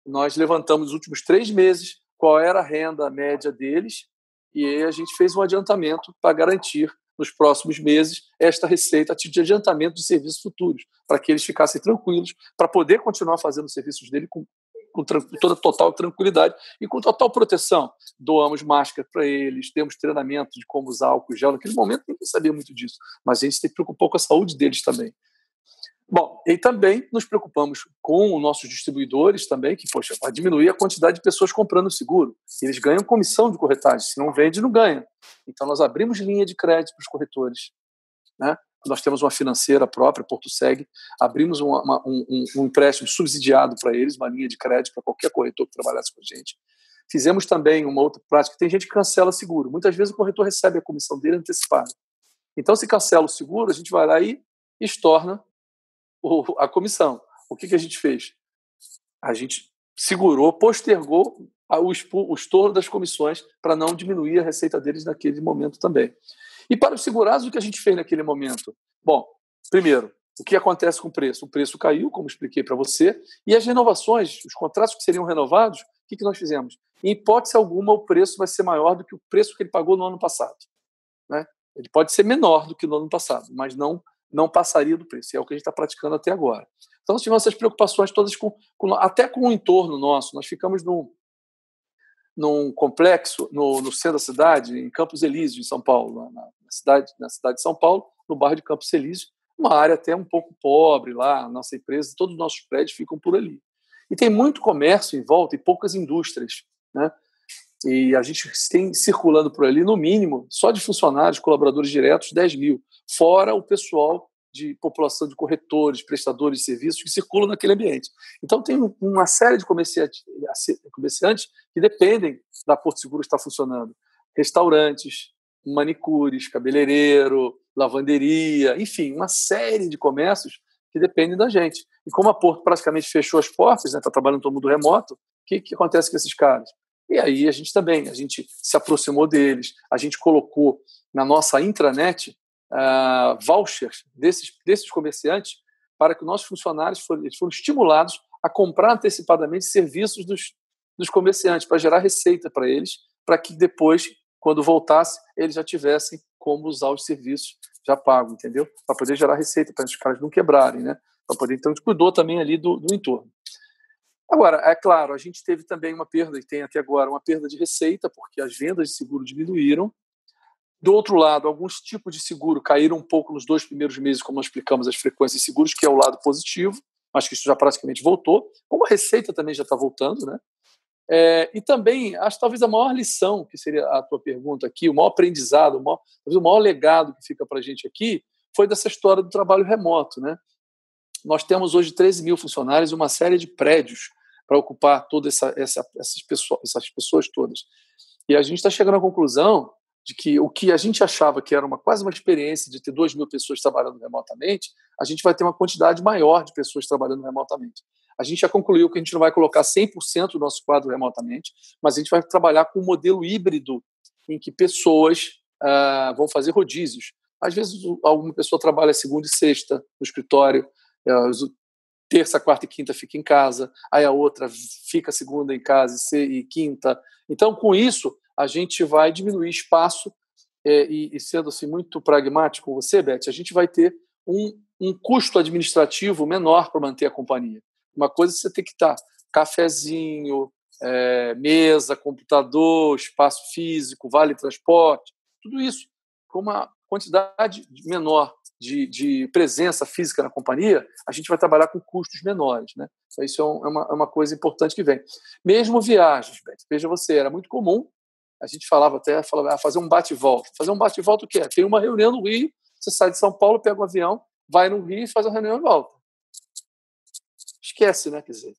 C: Nós levantamos nos últimos três meses qual era a renda média deles e a gente fez um adiantamento para garantir nos próximos meses esta receita de adiantamento de serviços futuros, para que eles ficassem tranquilos, para poder continuar fazendo os serviços dele com, com, toda total tranquilidade e com total proteção. Doamos máscara para eles, temos treinamento de como usar álcool gel. Naquele momento ninguém sabia muito disso, mas a gente se preocupou com a saúde deles também. Bom, e também nos preocupamos com os nossos distribuidores também, que, poxa, vai diminuir a quantidade de pessoas comprando seguro. Eles ganham comissão de corretagem, se não vende, não ganha. Então, nós abrimos linha de crédito para os corretores. Né? Nós temos uma financeira própria, Porto Seg, abrimos uma, uma, um, um, empréstimo subsidiado para eles, uma linha de crédito para qualquer corretor que trabalhasse com a gente. Fizemos também uma outra prática, tem gente que cancela seguro. Muitas vezes o corretor recebe a comissão dele antecipada. Então, se cancela o seguro, a gente vai lá e estorna o, a comissão. O que, que a gente fez? A gente segurou, postergou o, estorno das comissões para não diminuir a receita deles naquele momento também. E para os segurados, o que a gente fez naquele momento? Bom, primeiro, o que acontece com o preço? O preço caiu, como expliquei para você, e as renovações, os contratos que seriam renovados, o que, que nós fizemos? Em hipótese alguma, o preço vai ser maior do que o preço que ele pagou no ano passado. Né? Ele pode ser menor do que no ano passado, mas não não passaria do preço. E é o que a gente está praticando até agora. Então, nós tivemos essas preocupações todas, com, com, até com o entorno nosso. Nós ficamos num, num complexo no, no, centro da cidade, em Campos Elíseos, em São Paulo, na, na, cidade, na cidade de São Paulo, no bairro de Campos Elíseos, uma área até um pouco pobre lá, a nossa empresa, todos os nossos prédios ficam por ali. E tem muito comércio em volta e poucas indústrias, né? E a gente tem circulando por ali, no mínimo, só de funcionários, colaboradores diretos, 10 mil fora o pessoal de população de corretores, prestadores de serviços que circulam naquele ambiente. Então, tem uma série de comerciantes, comerciantes que dependem da Porto Seguro estar funcionando. Restaurantes, manicures, cabeleireiro, lavanderia, enfim, uma série de comércios que dependem da gente. E como a Porto praticamente fechou as portas, está né, tá trabalhando todo mundo remoto, o que, que acontece com esses caras? E aí a gente também, a gente se aproximou deles, a gente colocou na nossa intranet uh, vouchers desses, desses comerciantes para que nossos funcionários foram, foram estimulados a comprar antecipadamente serviços dos, dos comerciantes, para gerar receita para eles, para que depois, quando voltasse, eles já tivessem como usar os serviços já pagos, entendeu? Para poder gerar receita, para os caras não quebrarem, né? Para poder, então, cuidou também ali do, do entorno. Agora, é claro, a gente teve também uma perda, e tem até agora uma perda de receita, porque as vendas de seguro diminuíram, do outro lado, alguns tipos de seguro caíram um pouco nos dois primeiros meses, como nós explicamos as frequências seguros, que é o lado positivo, mas que isso já praticamente voltou. Como a receita também já está voltando, né? É, e também, acho talvez a maior lição, que seria a tua pergunta aqui, o maior aprendizado, o maior, o maior legado que fica para a gente aqui, foi dessa história do trabalho remoto. Né? Nós temos hoje 13 mil funcionários e uma série de prédios para ocupar todas essa, essa, essas, pessoas, essas pessoas todas. E a gente está chegando à conclusão de que o que a gente achava que era uma quase uma experiência de ter 2 mil pessoas trabalhando remotamente, a gente vai ter uma quantidade maior de pessoas trabalhando remotamente. A gente já concluiu que a gente não vai colocar 100% do nosso quadro remotamente, mas a gente vai trabalhar com um modelo híbrido em que pessoas uh, vão fazer rodízios. Às vezes, alguma pessoa trabalha segunda e sexta no escritório, uh, terça, quarta e quinta fica em casa, aí a outra fica segunda em casa e quinta. Então, com isso, a gente vai diminuir espaço é, e, e, sendo assim muito pragmático com você, Beth, a gente vai ter um, um custo administrativo menor para manter a companhia. Uma coisa é você tem que estar cafezinho, é, mesa, computador, espaço físico, vale transporte, tudo isso com uma quantidade menor de, de, presença física na companhia, a gente vai trabalhar com custos menores. Né? Isso é, um, é, uma, é uma, coisa importante que vem. Mesmo viagens, Beth, veja você, era muito comum a gente falava até, falava, ah, fazer um bate-volta. Fazer um bate-volta o quê? Tem uma reunião no Rio, você sai de São Paulo, pega um avião, vai no Rio e faz uma reunião e volta. Esquece, né? Quer dizer,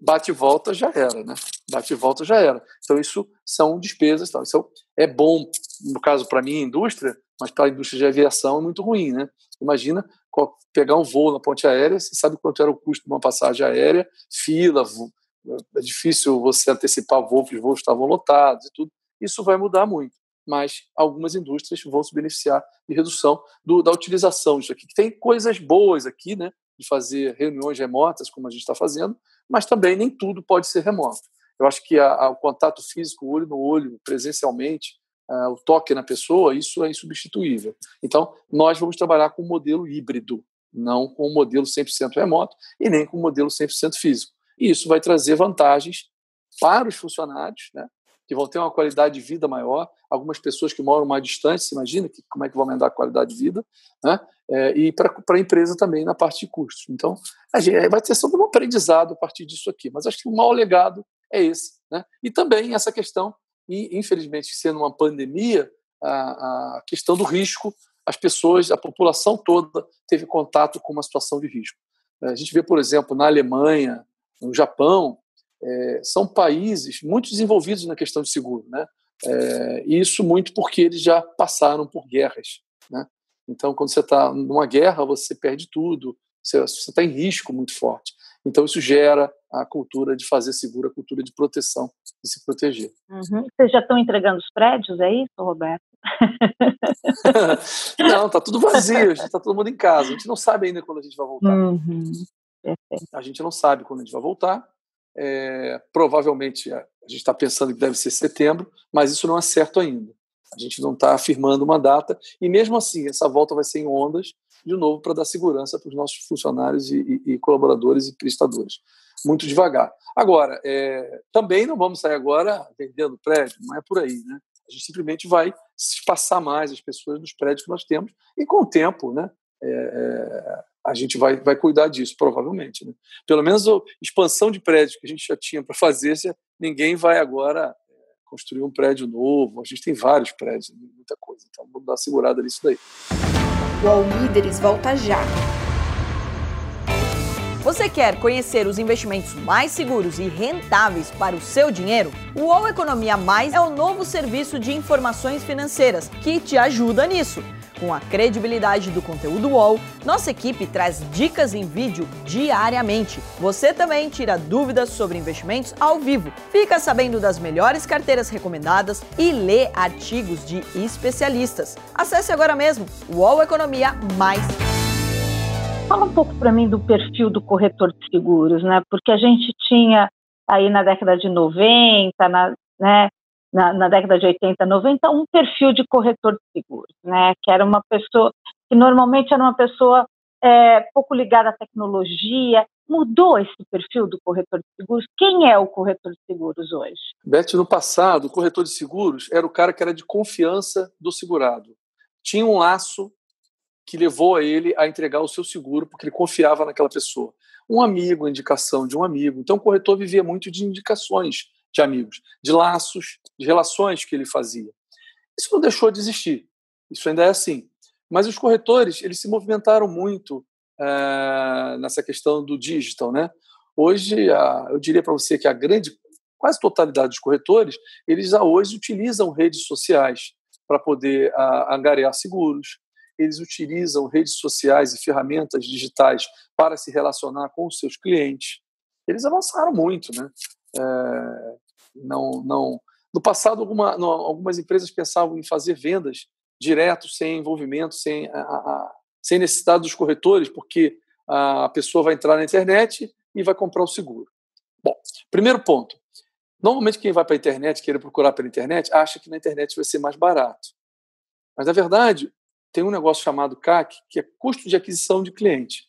C: bate-volta já era, né? Bate-volta já era. Então, isso são despesas. Tal. Isso é bom, no caso, para mim, indústria, mas para a indústria de aviação é muito ruim, né? Imagina pegar um voo na ponte aérea, você sabe quanto era o custo de uma passagem aérea, fila, é difícil você antecipar voos, os voos estavam lotados e tudo. Isso vai mudar muito, mas algumas indústrias vão se beneficiar de redução do, da utilização disso aqui. Tem coisas boas aqui, né, de fazer reuniões remotas, como a gente está fazendo, mas também nem tudo pode ser remoto. Eu acho que a, a, o contato físico, olho no olho, presencialmente, uh, o toque na pessoa, isso é insubstituível. Então, nós vamos trabalhar com um modelo híbrido, não com um modelo 100% remoto e nem com um modelo 100% físico. E isso vai trazer vantagens para os funcionários, né, que vão ter uma qualidade de vida maior. Algumas pessoas que moram mais distantes, imagina que, como é que vão aumentar a qualidade de vida, né, é, e para a empresa também na parte de custos. Então, a gente, vai ter todo um aprendizado a partir disso aqui. Mas acho que o maior legado é esse. Né? E também essa questão, e infelizmente sendo uma pandemia, a, a questão do risco, as pessoas, a população toda teve contato com uma situação de risco. A gente vê, por exemplo, na Alemanha, no Japão, é, são países muito desenvolvidos na questão de seguro, né? É, isso muito porque eles já passaram por guerras, né? Então, quando você está numa guerra, você perde tudo, você está em risco muito forte. Então, isso gera a cultura de fazer seguro, a cultura de proteção, de se proteger.
B: Uhum. Vocês já estão entregando os prédios, é isso, Roberto?
C: não, está tudo vazio, está todo mundo em casa. A gente não sabe ainda quando a gente vai voltar. Uhum. A gente não sabe quando a gente vai voltar. É, provavelmente a gente está pensando que deve ser setembro, mas isso não é certo ainda. A gente não está afirmando uma data e mesmo assim essa volta vai ser em ondas de novo para dar segurança para os nossos funcionários e, e, e, colaboradores e prestadores. Muito devagar. Agora, é, também não vamos sair agora vendendo prédio, não é por aí, né? A gente simplesmente vai espaçar mais as pessoas nos prédios que nós temos e com o tempo, né? É, é a gente vai, vai cuidar disso, provavelmente. Né? Pelo menos a expansão de prédios que a gente já tinha para fazer, ninguém vai agora é, construir um prédio novo. A gente tem vários prédios, muita coisa. Então vamos dar uma segurada nisso daí.
D: O All Líderes volta já. Você quer conhecer os investimentos mais seguros e rentáveis para o seu dinheiro? O UOL Economia Mais é o novo serviço de informações financeiras que te ajuda nisso. Com a credibilidade do conteúdo UOL, nossa equipe traz dicas em vídeo diariamente. Você também tira dúvidas sobre investimentos ao vivo, fica sabendo das melhores carteiras recomendadas e lê artigos de especialistas. Acesse agora mesmo o UOL Economia Mais.
B: Fala um pouco para mim do perfil do corretor de seguros, né? Porque a gente tinha aí na década de 90, na, né, na, na, década de 80, 90, um perfil de corretor de seguros, né? Que era uma pessoa que normalmente era uma pessoa é, pouco ligada à tecnologia. Mudou esse perfil do corretor de seguros? Quem é o corretor de seguros hoje?
C: Beth, no passado, o corretor de seguros era o cara que era de confiança do segurado. Tinha um laço que levou a ele a entregar o seu seguro porque ele confiava naquela pessoa. Um amigo, indicação de um amigo. Então, o corretor vivia muito de indicações de amigos, de laços, de relações que ele fazia. Isso não deixou de existir. Isso ainda é assim. Mas os corretores, eles se movimentaram muito é, nessa questão do digital, né? Hoje, a, eu diria para você que a grande, quase totalidade dos corretores, eles hoje utilizam redes sociais para poder a, angariar seguros, eles utilizam redes sociais e ferramentas digitais para se relacionar com os seus clientes. Eles avançaram muito, né? É, não, não. No passado, alguma, algumas empresas pensavam em fazer vendas direto, sem envolvimento, sem, a, a, sem necessidade dos corretores, porque a pessoa vai entrar na internet e vai comprar o seguro. Bom, primeiro ponto. Normalmente, quem vai para a internet, querer procurar pela internet, acha que na internet vai ser mais barato. Mas, na verdade, tem um negócio chamado CAC, que é custo de aquisição de cliente.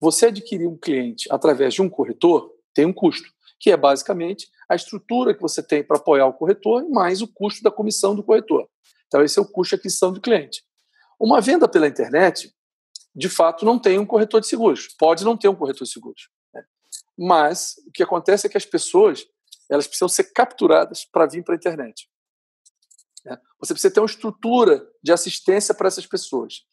C: Você adquirir um cliente através de um corretor tem um custo que é basicamente a estrutura que você tem para apoiar o corretor mais o custo da comissão do corretor. Então, esse é o custo de aquisição do cliente. Uma venda pela internet, de fato, não tem um corretor de seguros. Pode não ter um corretor de seguros. Né? Mas o que acontece é que as pessoas elas precisam ser capturadas para vir para a internet. Né? Você precisa ter uma estrutura de assistência para essas pessoas.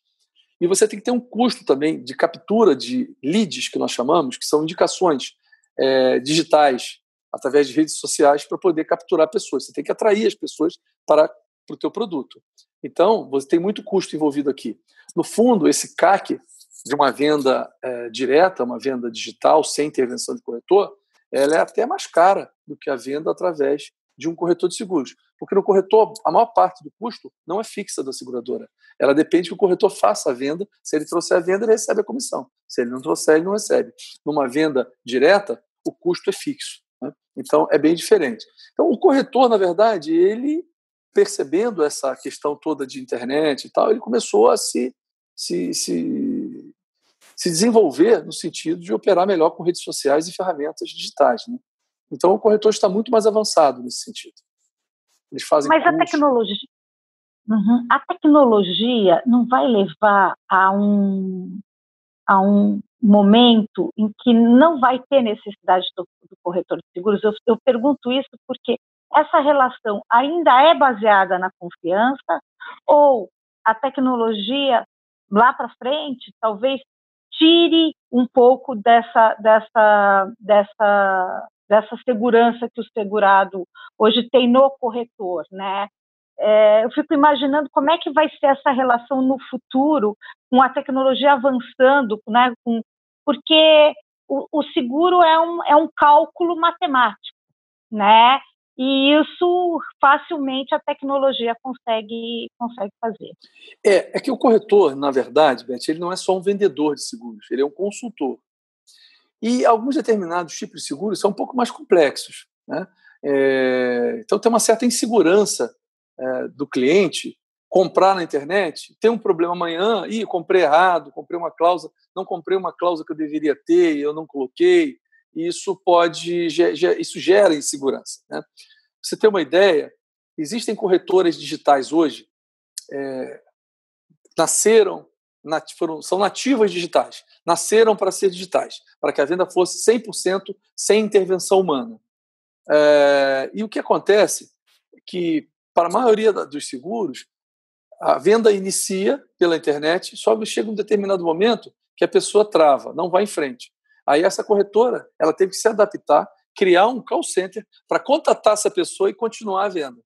C: E você tem que ter um custo também de captura de leads, que nós chamamos, que são indicações é, digitais, através de redes sociais, para poder capturar pessoas. Você tem que atrair as pessoas para, para o teu produto. Então, você tem muito custo envolvido aqui. No fundo, esse CAC de uma venda é, direta, uma venda digital, sem intervenção de corretor, ela é até mais cara do que a venda através de um corretor de seguros. Porque no corretor, a maior parte do custo não é fixa da seguradora. Ela depende que o corretor faça a venda. Se ele trouxer a venda, ele recebe a comissão. Se ele não trouxer, ele não recebe. Numa venda direta, o custo é fixo. Né? Então, é bem diferente. Então, o corretor, na verdade, ele, percebendo essa questão toda de internet e tal, ele começou a se, se, se, se desenvolver no sentido de operar melhor com redes sociais e ferramentas digitais. Né? Então, o corretor está muito mais avançado nesse sentido.
B: Eles fazem Mas curso. a tecnologia, uhum. a tecnologia não vai levar a um, a um momento em que não vai ter necessidade do, do corretor de seguros? Eu, eu pergunto isso porque essa relação ainda é baseada na confiança ou a tecnologia lá para frente talvez tire um pouco dessa, dessa, dessa, dessa segurança que o segurado hoje tem no corretor, né? É, eu fico imaginando como é que vai ser essa relação no futuro, com a tecnologia avançando, né? Com, porque o, o seguro é um, é um cálculo matemático, né? E isso facilmente a tecnologia consegue, consegue fazer.
C: É, é que o corretor, na verdade, Beth, ele não é só um vendedor de seguros, ele é um consultor. E alguns determinados tipos de seguros são um pouco mais complexos. Né? É, então tem uma certa insegurança é, do cliente comprar na internet, tem um problema amanhã, e comprei errado, comprei uma cláusula, não comprei uma cláusula que eu deveria ter, eu não coloquei, isso pode isso gera insegurança. Né? você ter uma ideia, existem corretoras digitais hoje, é, nasceram, nat, foram, são nativas digitais, nasceram para ser digitais, para que a venda fosse 100% sem intervenção humana. É, e o que acontece é que, para a maioria dos seguros, a venda inicia pela internet, só chega um determinado momento que a pessoa trava, não vai em frente. Aí essa corretora, ela teve que se adaptar, criar um call center para contatar essa pessoa e continuar a venda.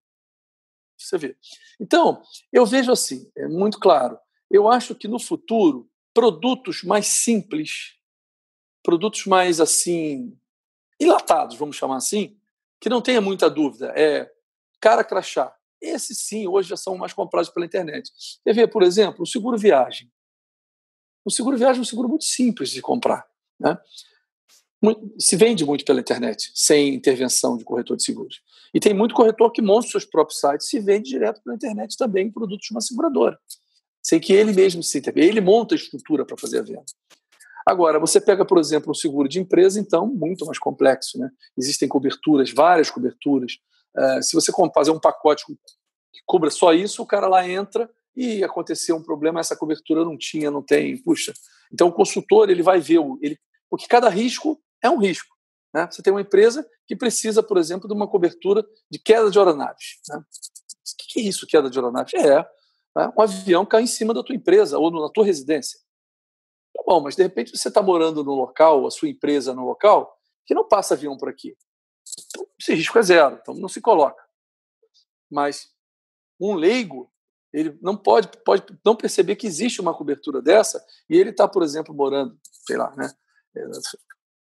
C: Você vê. Então, eu vejo assim, é muito claro. Eu acho que no futuro, produtos mais simples, produtos mais assim, ilatados, vamos chamar assim, que não tenha muita dúvida, é cara crachá. Esses sim, hoje já são mais comprados pela internet. Você vê, por exemplo, o seguro viagem. O seguro viagem é um seguro muito simples de comprar. Né? Se vende muito pela internet, sem intervenção de corretor de seguros. E tem muito corretor que monta seus próprios sites e vende direto pela internet também produtos de uma seguradora. Sem que ele mesmo se intervenha. Ele monta a estrutura para fazer a venda. Agora, você pega, por exemplo, um seguro de empresa, então, muito mais complexo. Né? Existem coberturas, várias coberturas. Uh, se você fazer um pacote que cubra só isso, o cara lá entra e aconteceu um problema, essa cobertura não tinha, não tem, puxa. Então o consultor ele vai ver, ele, porque cada risco é um risco. Né? Você tem uma empresa que precisa, por exemplo, de uma cobertura de queda de aeronaves. Né? O que é isso, queda de aeronaves? É né? um avião cair em cima da tua empresa ou na tua residência. Tá bom, mas de repente você está morando no local, a sua empresa no local, que não passa avião por aqui. Então, esse risco é zero, então não se coloca. Mas um leigo ele não pode, pode não perceber que existe uma cobertura dessa e ele está, por exemplo, morando, sei lá, né, é,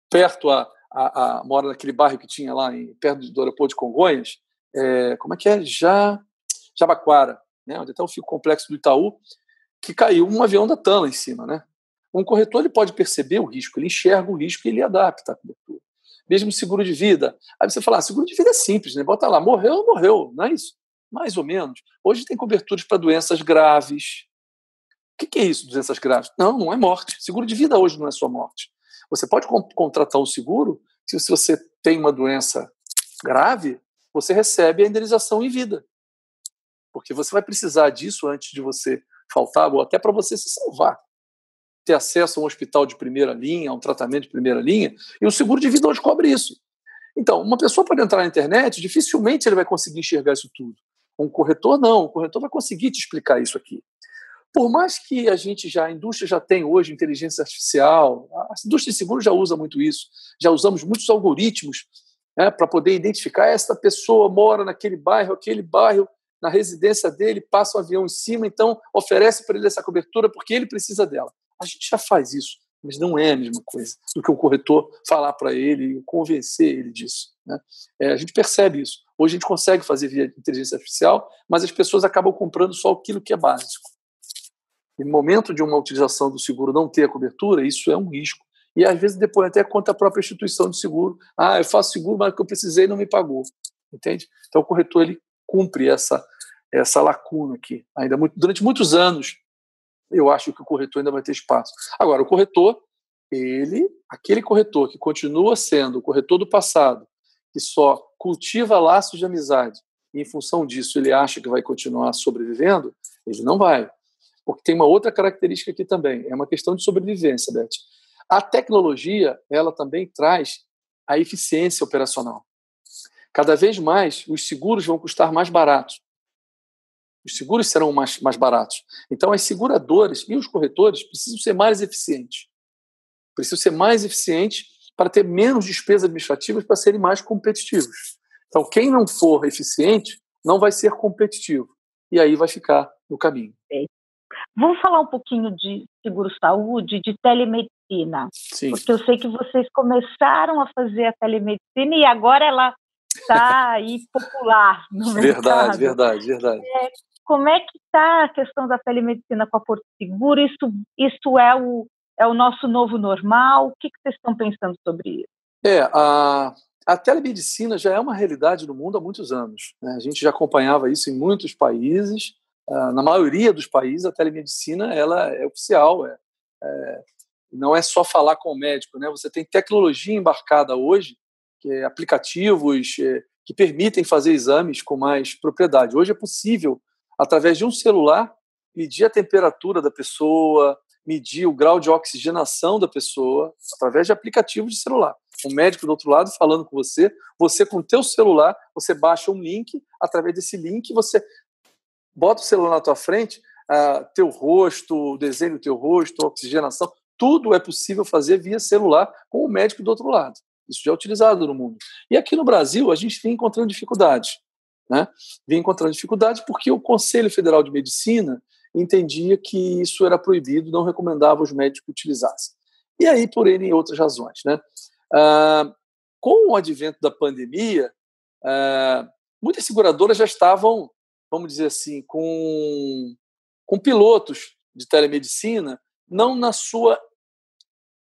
C: perto a, a, a, mora naquele bairro que tinha lá em, perto do aeroporto de Congonhas, é, como é que é? Já, Jabaquara, né, onde até o fico complexo do Itaú, que caiu um avião da lá em cima, né? Um corretor ele pode perceber o risco, ele enxerga o risco e ele adapta a cobertura. Mesmo seguro de vida. Aí você fala, ah, seguro de vida é simples, né? Bota lá, morreu, morreu, não é isso? mais ou menos. Hoje tem coberturas para doenças graves. O que é isso, doenças graves? Não, não é morte. Seguro de vida hoje não é só morte. Você pode contratar um seguro se você tem uma doença grave, você recebe a indenização em vida. Porque você vai precisar disso antes de você faltar, ou até para você se salvar. Ter acesso a um hospital de primeira linha, a um tratamento de primeira linha, e o seguro de vida hoje cobre isso. Então, uma pessoa pode entrar na internet, dificilmente ele vai conseguir enxergar isso tudo. Um corretor não, o corretor vai conseguir te explicar isso aqui. Por mais que a gente já, a indústria já tem hoje inteligência artificial, a indústria de seguro já usa muito isso, já usamos muitos algoritmos né, para poder identificar essa pessoa mora naquele bairro, aquele bairro, na residência dele, passa um avião em cima, então oferece para ele essa cobertura porque ele precisa dela. A gente já faz isso, mas não é a mesma coisa do que o corretor falar para ele e convencer ele disso. Né? É, a gente percebe isso. Hoje a gente consegue fazer via inteligência artificial, mas as pessoas acabam comprando só aquilo que é básico. E no momento de uma utilização do seguro não ter a cobertura, isso é um risco E às vezes depois até conta a própria instituição de seguro. Ah, eu faço seguro, mas que eu precisei não me pagou. Entende? Então o corretor ele cumpre essa essa lacuna aqui. Ainda muito, durante muitos anos, eu acho que o corretor ainda vai ter espaço. Agora, o corretor, ele, aquele corretor que continua sendo o corretor do passado, que só cultiva laços de amizade, e em função disso ele acha que vai continuar sobrevivendo, ele não vai. Porque tem uma outra característica aqui também, é uma questão de sobrevivência, Beth. A tecnologia, ela também traz a eficiência operacional. Cada vez mais, os seguros vão custar mais baratos. Os seguros serão mais, mais baratos. Então, as seguradoras e os corretores precisam ser mais eficientes. Precisam ser mais eficientes para ter menos despesas administrativas para serem mais competitivos. Então, quem não for eficiente não vai ser competitivo. E aí vai ficar no caminho.
B: Vamos falar um pouquinho de seguro-saúde, de telemedicina. Sim. Porque eu sei que vocês começaram a fazer a telemedicina e agora ela está aí popular no
C: mercado. Verdade, verdade, verdade.
B: É, como é que está a questão da telemedicina com a Porto Seguro? Isso, isso é, o, é o nosso novo normal? O que, que vocês estão pensando sobre isso?
C: É, a, a telemedicina já é uma realidade no mundo há muitos anos. Né? A gente já acompanhava isso em muitos países. Uh, na maioria dos países, a telemedicina ela é oficial. É, é, não é só falar com o médico. Né? Você tem tecnologia embarcada hoje, que é aplicativos é, que permitem fazer exames com mais propriedade. Hoje é possível, através de um celular, medir a temperatura da pessoa, medir o grau de oxigenação da pessoa, através de aplicativos de celular um médico do outro lado falando com você, você com o teu celular, você baixa um link, através desse link você bota o celular na tua frente, uh, teu rosto, desenho do teu rosto, oxigenação, tudo é possível fazer via celular com o médico do outro lado. Isso já é utilizado no mundo. E aqui no Brasil, a gente vem encontrando dificuldades. Né? Vem encontrando dificuldades porque o Conselho Federal de Medicina entendia que isso era proibido, não recomendava os médicos que utilizassem. E aí, por N outras razões. Né? Ah, com o advento da pandemia, ah, muitas seguradoras já estavam, vamos dizer assim, com, com pilotos de telemedicina, não na sua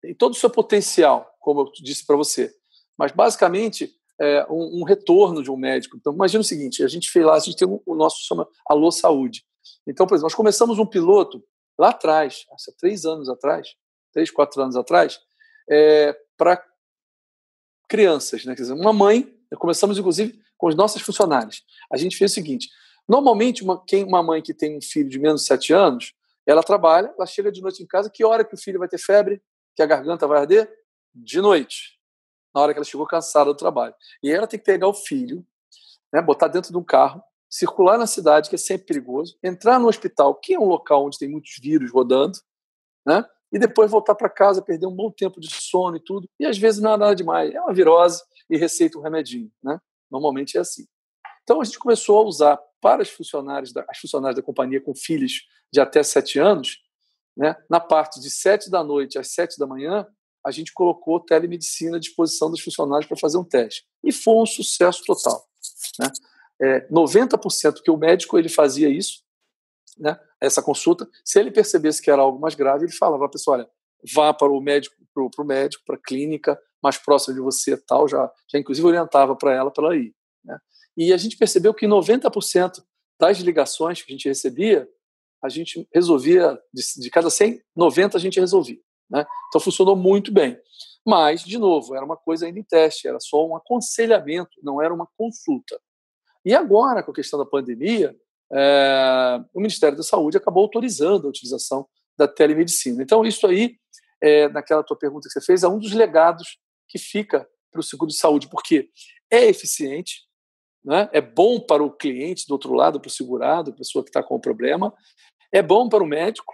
C: em todo o seu potencial, como eu disse para você, mas basicamente é, um, um, retorno de um médico. Então, imagina o seguinte: a gente fez lá, a gente tem o, nosso chama Alô Saúde. Então, por exemplo, nós começamos um piloto lá atrás, há três anos atrás, três, quatro anos atrás, é, para crianças, né? Quer dizer, uma mãe, começamos inclusive com os nossos funcionários. A gente fez o seguinte: normalmente, uma, quem, uma mãe que tem um filho de menos de 7 anos, ela trabalha, ela chega de noite em casa, que hora que o filho vai ter febre, que a garganta vai arder? De noite. Na hora que ela chegou cansada do trabalho. E ela tem que pegar o filho, né, botar dentro de um carro, circular na cidade, que é sempre perigoso, entrar no hospital, que é um local onde tem muitos vírus rodando, né? e depois voltar para casa, perder um bom tempo de sono e tudo. E às vezes não é nada demais, é uma virose e receita um remedinho, né? Normalmente é assim. Então a gente começou a usar para as funcionárias da, as funcionárias da companhia com filhos de até sete anos, né? Na parte de sete da noite às sete da manhã, a gente colocou telemedicina à disposição dos funcionários para fazer um teste e foi um sucesso total, né? É, 90% que o médico ele fazia isso, né? essa consulta. Se ele percebesse que era algo mais grave, ele falava, pessoal, olha, vá para o médico, para o médico, para a clínica mais próxima de você, tal, já, já inclusive orientava para ela para ela ir. Né? E a gente percebeu que 90% das ligações que a gente recebia, a gente resolvia, de, de cada 100, 90 a gente resolvia. Né? Então funcionou muito bem. Mas, de novo, era uma coisa ainda em teste, era só um aconselhamento, não era uma consulta. E agora, com a questão da pandemia, é, o Ministério da Saúde acabou autorizando a utilização da telemedicina. Então, isso aí, é, naquela tua pergunta que você fez, é um dos legados que fica para o seguro de saúde, porque é eficiente, né? é bom para o cliente do outro lado, para o segurado, a pessoa que está com o problema, é bom para o médico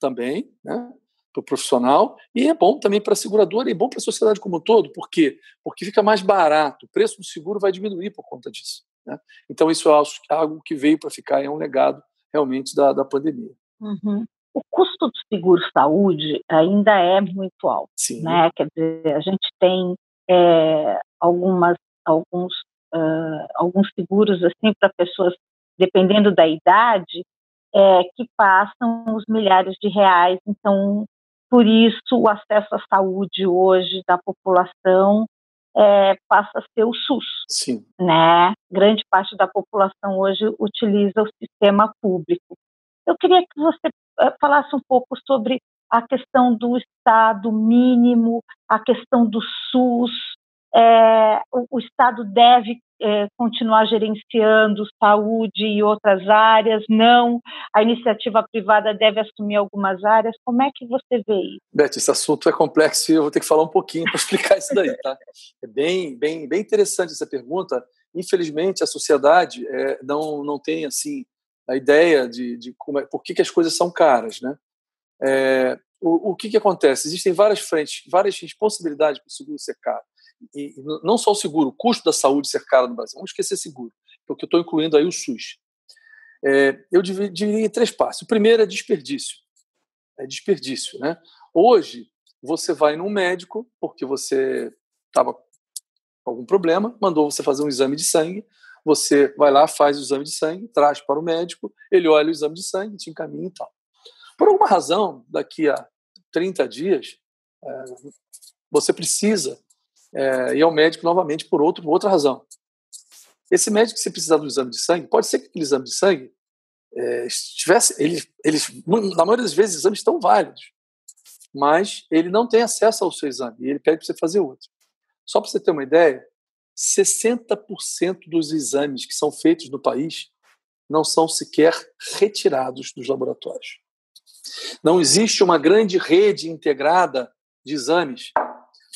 C: também, né? Para o profissional, e é bom também para a seguradora e é bom para a sociedade como um todo. Por quê? Porque fica mais barato, o preço do seguro vai diminuir por conta disso. Né? Então, isso é algo que veio para ficar, é um legado realmente da, da pandemia.
B: Uhum. O custo do seguro-saúde ainda é muito alto. Sim. Né? Quer dizer, a gente tem é, algumas, alguns, uh, alguns seguros assim para pessoas, dependendo da idade, é, que passam os milhares de reais. Então, por isso o acesso à saúde hoje da população é, passa a ser o SUS.
C: Sim.
B: Né? Grande parte da população hoje utiliza o sistema público. Eu queria que você eh, falasse um pouco sobre a questão do Estado mínimo, a questão do SUS. É, o, o, Estado deve é, continuar gerenciando saúde e outras áreas, não. A iniciativa privada deve assumir algumas áreas. Como é que você vê isso?
C: Beth, esse assunto é complexo e eu vou ter que falar um pouquinho para explicar isso daí, tá? É bem, bem, bem interessante essa pergunta. Infelizmente, a sociedade é, não, não tem assim a ideia de, de como é, por que, que as coisas são caras, né? É, o, o que, que acontece? Existem várias frentes, várias responsabilidades para o seguro ser caro. E, não só o seguro, o custo da saúde ser caro no Brasil. Vamos esquecer seguro, porque eu estou incluindo aí o SUS. É, eu dividiria em três passos. O primeiro é desperdício. É desperdício, né? Hoje, você vai num médico porque você estava com algum problema, mandou você fazer um exame de sangue, você vai lá, faz o exame de sangue, traz para o médico, ele olha o exame de sangue, te encaminha e tal. Por alguma razão, daqui a 30 dias, é, você precisa é, ir ao médico novamente por outro, outra razão. Esse médico, se precisar do exame de sangue, pode ser que aquele exame de sangue é, estivesse, eles, eles, na maioria das vezes, exames estão válidos, mas ele não tem acesso ao seu exame e ele pede para você fazer outro. Só para você ter uma ideia, 60% dos exames que são feitos no país não são sequer retirados dos laboratórios. Não existe uma grande rede integrada de exames,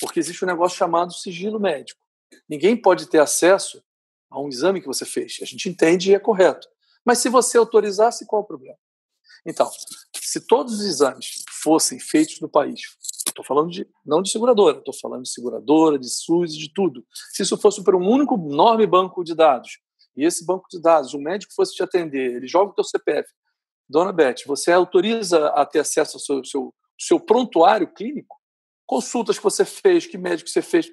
C: porque existe um negócio chamado sigilo médico. Ninguém pode ter acesso a um exame que você fez. A gente entende e é correto. Mas se você autorizasse, qual é o problema? Então, se todos os exames fossem feitos no país, estou falando de não de seguradora, estou falando de seguradora, de SUS, de tudo. Se isso fosse por um único enorme banco de dados, e esse banco de dados, o médico fosse te atender, ele joga o teu CPF, Dona Beth, você autoriza a ter acesso ao seu, seu, seu prontuário clínico? Consultas que você fez, que médico você fez?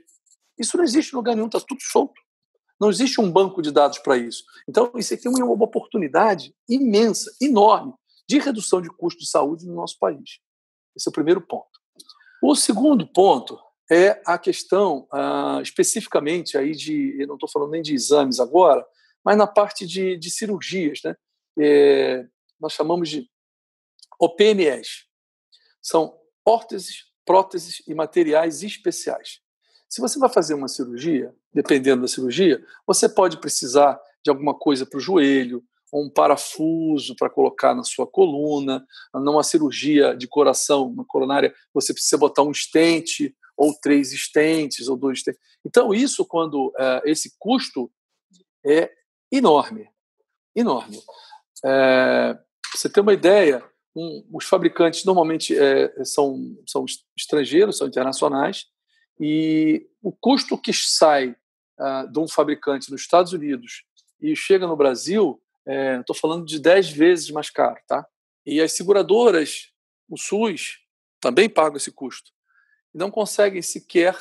C: Isso não existe em lugar nenhum, está tudo solto. Não existe um banco de dados para isso. Então, isso aqui é uma oportunidade imensa, enorme, de redução de custo de saúde no nosso país. Esse é o primeiro ponto. O segundo ponto é a questão, ah, especificamente, aí de, eu não estou falando nem de exames agora, mas na parte de, de cirurgias. Né? É, nós chamamos de OPMEs. São órteses, próteses e materiais especiais. Se você vai fazer uma cirurgia, dependendo da cirurgia, você pode precisar de alguma coisa para o joelho, ou um parafuso para colocar na sua coluna, numa cirurgia de coração, uma coronária, você precisa botar um estente, ou três estentes, ou dois estentes. Então, isso, quando uh, esse custo é enorme, enorme. É, você ter uma ideia, um, os fabricantes normalmente é, são, são estrangeiros, são internacionais, e o custo que sai uh, de um fabricante nos Estados Unidos e chega no Brasil, estou é, falando de 10 vezes mais caro. Tá? E as seguradoras, o SUS, também pagam esse custo. E não conseguem sequer,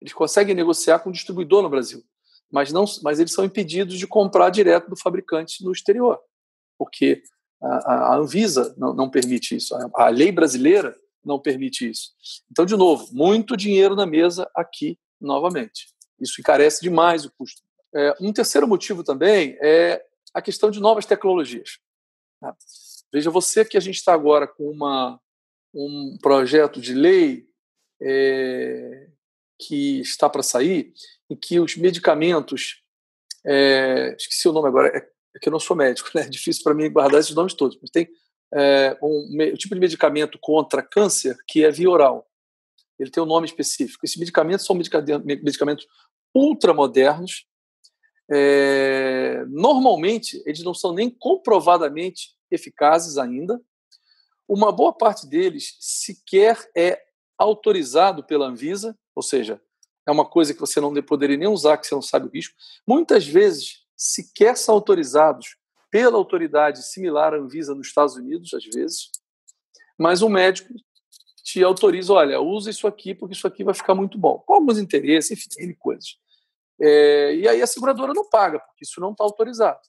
C: eles conseguem negociar com o distribuidor no Brasil, mas, não, mas eles são impedidos de comprar direto do fabricante no exterior, porque a, Anvisa não, permite isso, a, a lei brasileira não permite isso. Então, de novo, muito dinheiro na mesa aqui novamente. Isso encarece demais o custo. É, um terceiro motivo também é a questão de novas tecnologias. Tá? Veja você que a gente está agora com uma, um projeto de lei é, que está para sair, em que os medicamentos, é, esqueci o nome agora, é é que eu não sou médico, né? É difícil para mim guardar esses nomes todos, mas tem é, um, um, tipo de medicamento contra câncer que é via oral. Ele tem um nome específico. Esses medicamentos são medicamentos ultramodernos. É, normalmente, eles não são nem comprovadamente eficazes ainda. Uma boa parte deles sequer é autorizado pela Anvisa, ou seja, é uma coisa que você não poderia nem usar, que você não sabe o risco. Muitas vezes sequer são autorizados pela autoridade similar à Anvisa nos Estados Unidos, às vezes, mas um médico te autoriza, olha, usa isso aqui porque isso aqui vai ficar muito bom. Com alguns interesses, enfim, N coisas. É, e aí a seguradora não paga, porque isso não está autorizado.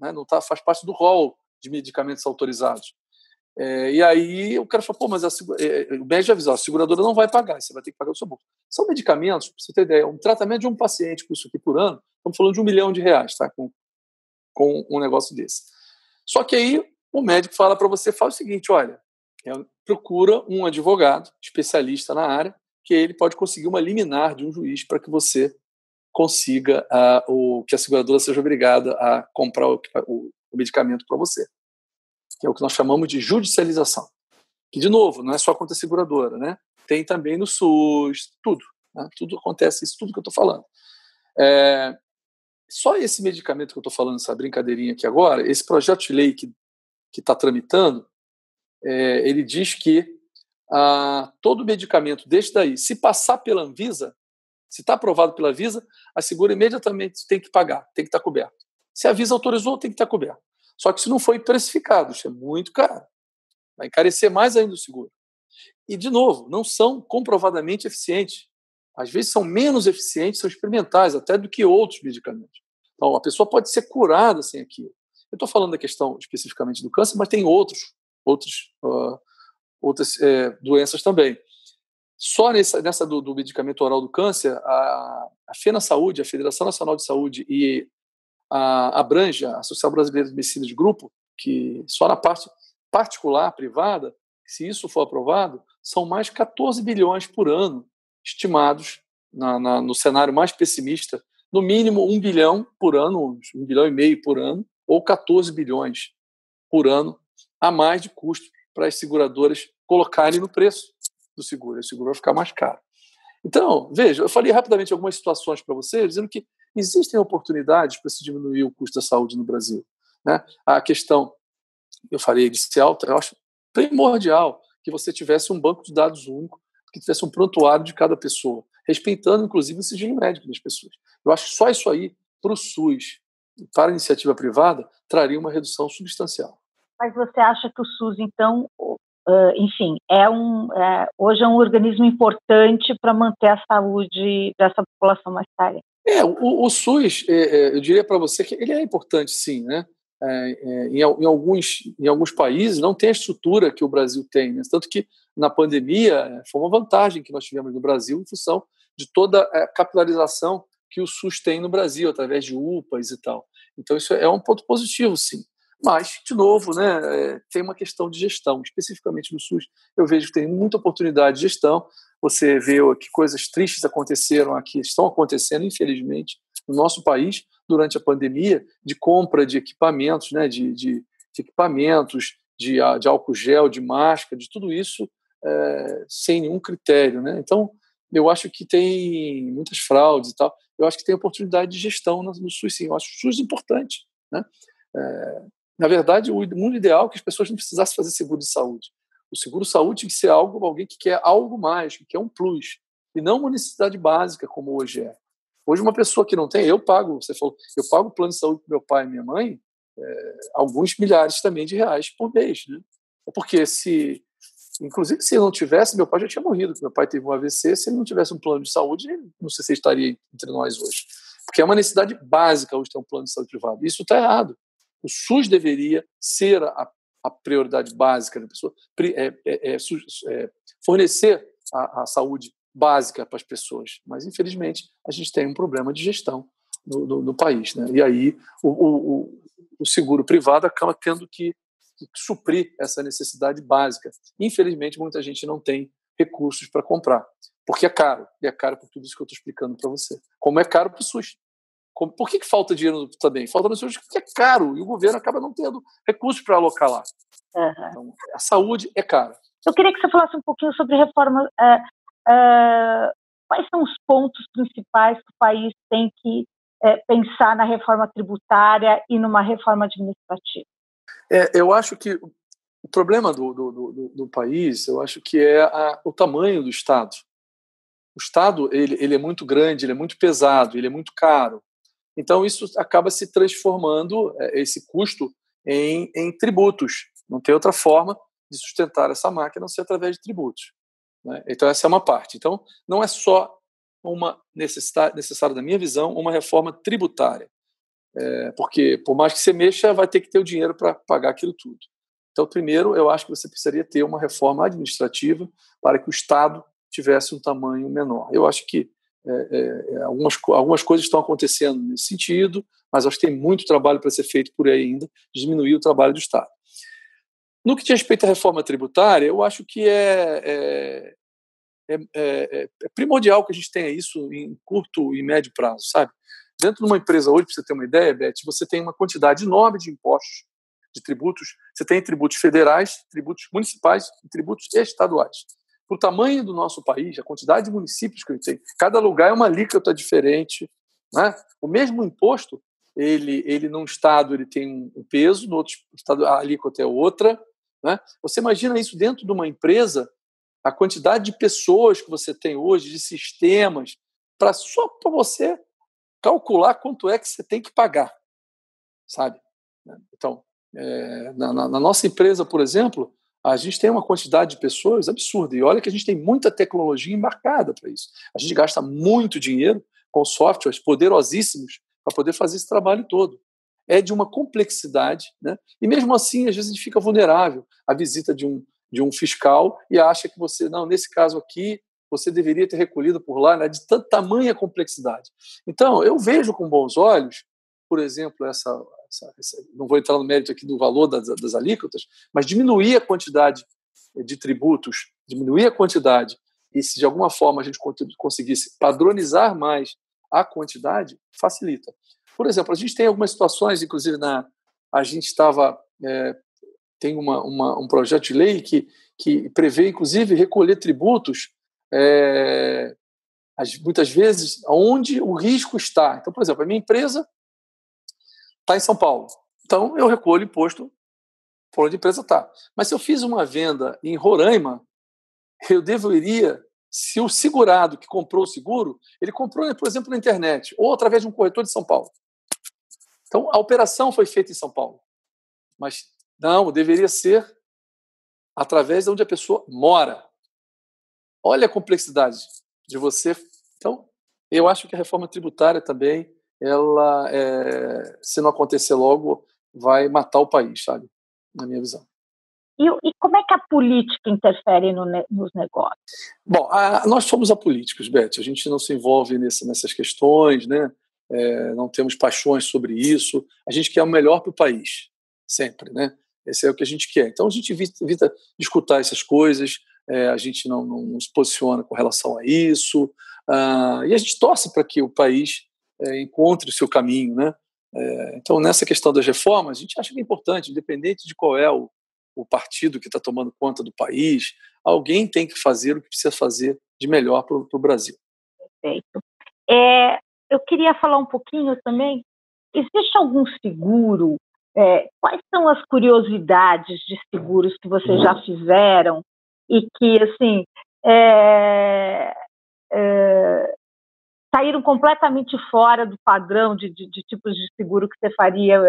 C: Né? Não tá, faz parte do rol de medicamentos autorizados. É, e aí o cara fala, pô, mas a, é, o médico avisou, a seguradora não vai pagar, você vai ter que pagar o seu bolso. São medicamentos, para você ter ideia, um tratamento de um paciente com isso aqui por ano, estamos falando de um milhão de reais, tá? Com, com um negócio desse. Só que aí o médico fala para você, fala o seguinte, olha, é, procura um advogado especialista na área, que ele pode conseguir uma liminar de um juiz para que você consiga uh, o que a seguradora seja obrigada a comprar o, o, o medicamento para você que é o que nós chamamos de judicialização. Que, de novo, não é só conta seguradora, né? Tem também no SUS, tudo. Né? Tudo acontece, isso tudo que eu estou falando. É, só esse medicamento que eu estou falando, essa brincadeirinha aqui agora, esse projeto de lei que está tramitando, é, ele diz que ah, todo medicamento deste daí, se passar pela Anvisa, se está aprovado pela Anvisa, a segura imediatamente tem que pagar, tem que estar tá coberto. Se a Anvisa autorizou, tem que estar tá coberto. Só que isso não foi precificado, isso é muito caro. Vai encarecer mais ainda o seguro. E, de novo, não são comprovadamente eficientes. Às vezes são menos eficientes, são experimentais, até do que outros medicamentos. Então, a pessoa pode ser curada sem aquilo. Eu estou falando da questão especificamente do câncer, mas tem outros, outros, uh, outras é, doenças também. Só nessa, nessa do, do, medicamento oral do câncer, a, a FENA Saúde, a Federação Nacional de Saúde e a, abrange a Associação Brasileira de Medicina de Grupo, que só na parte particular, privada, se isso for aprovado, são mais 14 bilhões por ano estimados na, na, no cenário mais pessimista, no mínimo um bilhão por ano, um bilhão e meio por ano, ou 14 bilhões por ano a mais de custo para as seguradoras colocarem no preço do seguro. O seguro vai ficar mais caro. Então, veja, eu falei rapidamente algumas situações para vocês, dizendo que existem oportunidades para se diminuir o custo da saúde no Brasil. Né? A questão, eu falei alta, eu acho primordial que você tivesse um banco de dados único, que tivesse um prontuário de cada pessoa, respeitando inclusive o sigilo médico das pessoas. Eu acho que só isso aí, para o SUS, para a iniciativa privada, traria uma redução substancial.
B: Mas você acha que o SUS, então, Uh, enfim, é um, é, hoje é um organismo importante para manter a saúde dessa população mais carente.
C: É, o, o SUS, é, é, eu diria para você que ele é importante, sim, né? É, é, em, em, alguns, em alguns países não tem a estrutura que o Brasil tem, né? tanto que na pandemia foi uma vantagem que nós tivemos no Brasil em função de toda a capilarização que o SUS tem no Brasil, através de UPAs e tal. Então, isso é um ponto positivo, sim. Mas, de novo, né, tem uma questão de gestão. Especificamente no SUS, eu vejo que tem muita oportunidade de gestão. Você vê que coisas tristes aconteceram aqui, estão acontecendo, infelizmente, no nosso país durante a pandemia, de compra de equipamentos, né, de, de, de equipamentos, de, de, álcool gel, de máscara, de tudo isso é, sem nenhum critério. Né? Então, eu acho que tem muitas fraudes e tal. Eu acho que tem oportunidade de gestão no, no SUS, sim. Eu acho o SUS importante. Né? É, na verdade, o mundo ideal é que as pessoas não precisassem fazer seguro de saúde. O seguro saúde tem que ser algo, alguém que quer algo mais, que quer um plus, e não uma necessidade básica como hoje é. Hoje, uma pessoa que não tem, eu pago, você falou, eu pago o plano de saúde para meu pai e minha mãe, é, alguns milhares também de reais por mês. Né? É porque se, inclusive, se eu não tivesse, meu pai já tinha morrido, meu pai teve um AVC, se ele não tivesse um plano de saúde, não sei se estaria entre nós hoje. Porque é uma necessidade básica hoje ter um plano de saúde privado. Isso está errado. O SUS deveria ser a, a prioridade básica da pessoa, é, é, é, é, fornecer a, a, saúde básica para as pessoas. Mas, infelizmente, a gente tem um problema de gestão no, no, no país. Né? E aí o, o, o, seguro privado acaba tendo que, que suprir essa necessidade básica. Infelizmente, muita gente não tem recursos para comprar, porque é caro. E é caro por tudo isso que eu estou explicando para você. Como é caro para o SUS. Por que, que falta dinheiro também? Falta no SUS porque é caro e o governo acaba não tendo recursos para alocar lá. Uhum. Então, a saúde é cara.
B: Eu queria que você falasse um pouquinho sobre reforma. Uh, uh, quais são os pontos principais que o país tem que uh, pensar na reforma tributária e numa reforma administrativa?
C: É, eu acho que o problema do, do, do, do país, eu acho que é a, o tamanho do Estado. O Estado ele, ele é muito grande, ele é muito pesado, ele é muito caro. Então, isso acaba se transformando, é, esse custo, em, em tributos. Não tem outra forma de sustentar essa máquina não ser através de tributos. Né? Então, essa é uma parte. Então, não é só uma necessidade, necessária, da minha visão, uma reforma tributária. É, porque, por mais que você mexa, vai ter que ter o dinheiro para pagar aquilo tudo. Então, primeiro, eu acho que você precisaria ter uma reforma administrativa para que o Estado tivesse um tamanho menor. Eu acho que é, é, é algumas, algumas coisas estão acontecendo nesse sentido, mas acho que tem muito trabalho para ser feito por aí ainda, diminuir o trabalho do Estado. No que diz respeito à reforma tributária, eu acho que é, é, é, é, primordial que a gente tenha isso em curto e médio prazo, sabe? Dentro de uma empresa hoje, para você ter uma ideia, Beth, você tem uma quantidade enorme de impostos, de tributos. Você tem tributos federais, tributos municipais e tributos estaduais. O tamanho do nosso país, a quantidade de municípios que a gente tem, cada lugar é uma alíquota diferente. Né? O mesmo imposto, ele, ele num estado ele tem um peso, no outro estado a alíquota é outra. Né? Você imagina isso dentro de uma empresa, a quantidade de pessoas que você tem hoje, de sistemas, para só para você calcular quanto é que você tem que pagar, sabe? Então, é, na, na, nossa empresa, por exemplo, a gente tem uma quantidade de pessoas absurda. E olha que a gente tem muita tecnologia embarcada para isso. A gente gasta muito dinheiro com softwares poderosíssimos para poder fazer esse trabalho todo. É de uma complexidade, né? E mesmo assim, às vezes a gente fica vulnerável à visita de um, de um fiscal e acha que você, não, nesse caso aqui, você deveria ter recolhido por lá, né, de tamanha complexidade. Então, eu vejo com bons olhos, por exemplo, essa, não vou entrar no mérito aqui do valor das, das alíquotas, mas diminuir a quantidade de tributos, diminuir a quantidade, e se de alguma forma a gente conseguisse padronizar mais a quantidade, facilita. Por exemplo, a gente tem algumas situações, inclusive na a gente estava é, tem uma, uma, um projeto de lei que, que prevê, inclusive, recolher tributos é, muitas vezes onde o risco está. Então, por exemplo, a minha empresa está em São Paulo. Então, eu recolho imposto por onde a empresa está. Mas se eu fiz uma venda em Roraima, eu deveria, se o segurado que comprou o seguro, ele comprou, por exemplo, na internet ou através de um corretor de São Paulo. Então, a operação foi feita em São Paulo. Mas não, deveria ser através de onde a pessoa mora. Olha a complexidade de você. Então, eu acho que a reforma tributária também, ela, é, se não acontecer logo, vai matar o país, sabe? Na minha visão.
B: E, e como é que a política interfere no, nos negócios?
C: Bom, a, nós somos apolíticos, Beth. A gente não se envolve nesse, nessas questões, né? É, não temos paixões sobre isso. A gente quer o melhor para o país, sempre, né? Esse é o que a gente quer. Então a gente evita, evita escutar essas coisas, é, a gente não, não, não, se posiciona com relação a isso, uh, e a gente torce para que o país é, encontre o seu caminho. Né? É, então, nessa questão das reformas, a gente acha que é importante, independente de qual é o, o partido que está tomando conta do país, alguém tem que fazer o que precisa fazer de melhor para o Brasil.
B: Perfeito. É, eu queria falar um pouquinho também. Existe algum seguro? É, quais são as curiosidades de seguros que vocês já fizeram e que, assim, é, é, saíram completamente fora do padrão de, de, de, tipos de seguro que você faria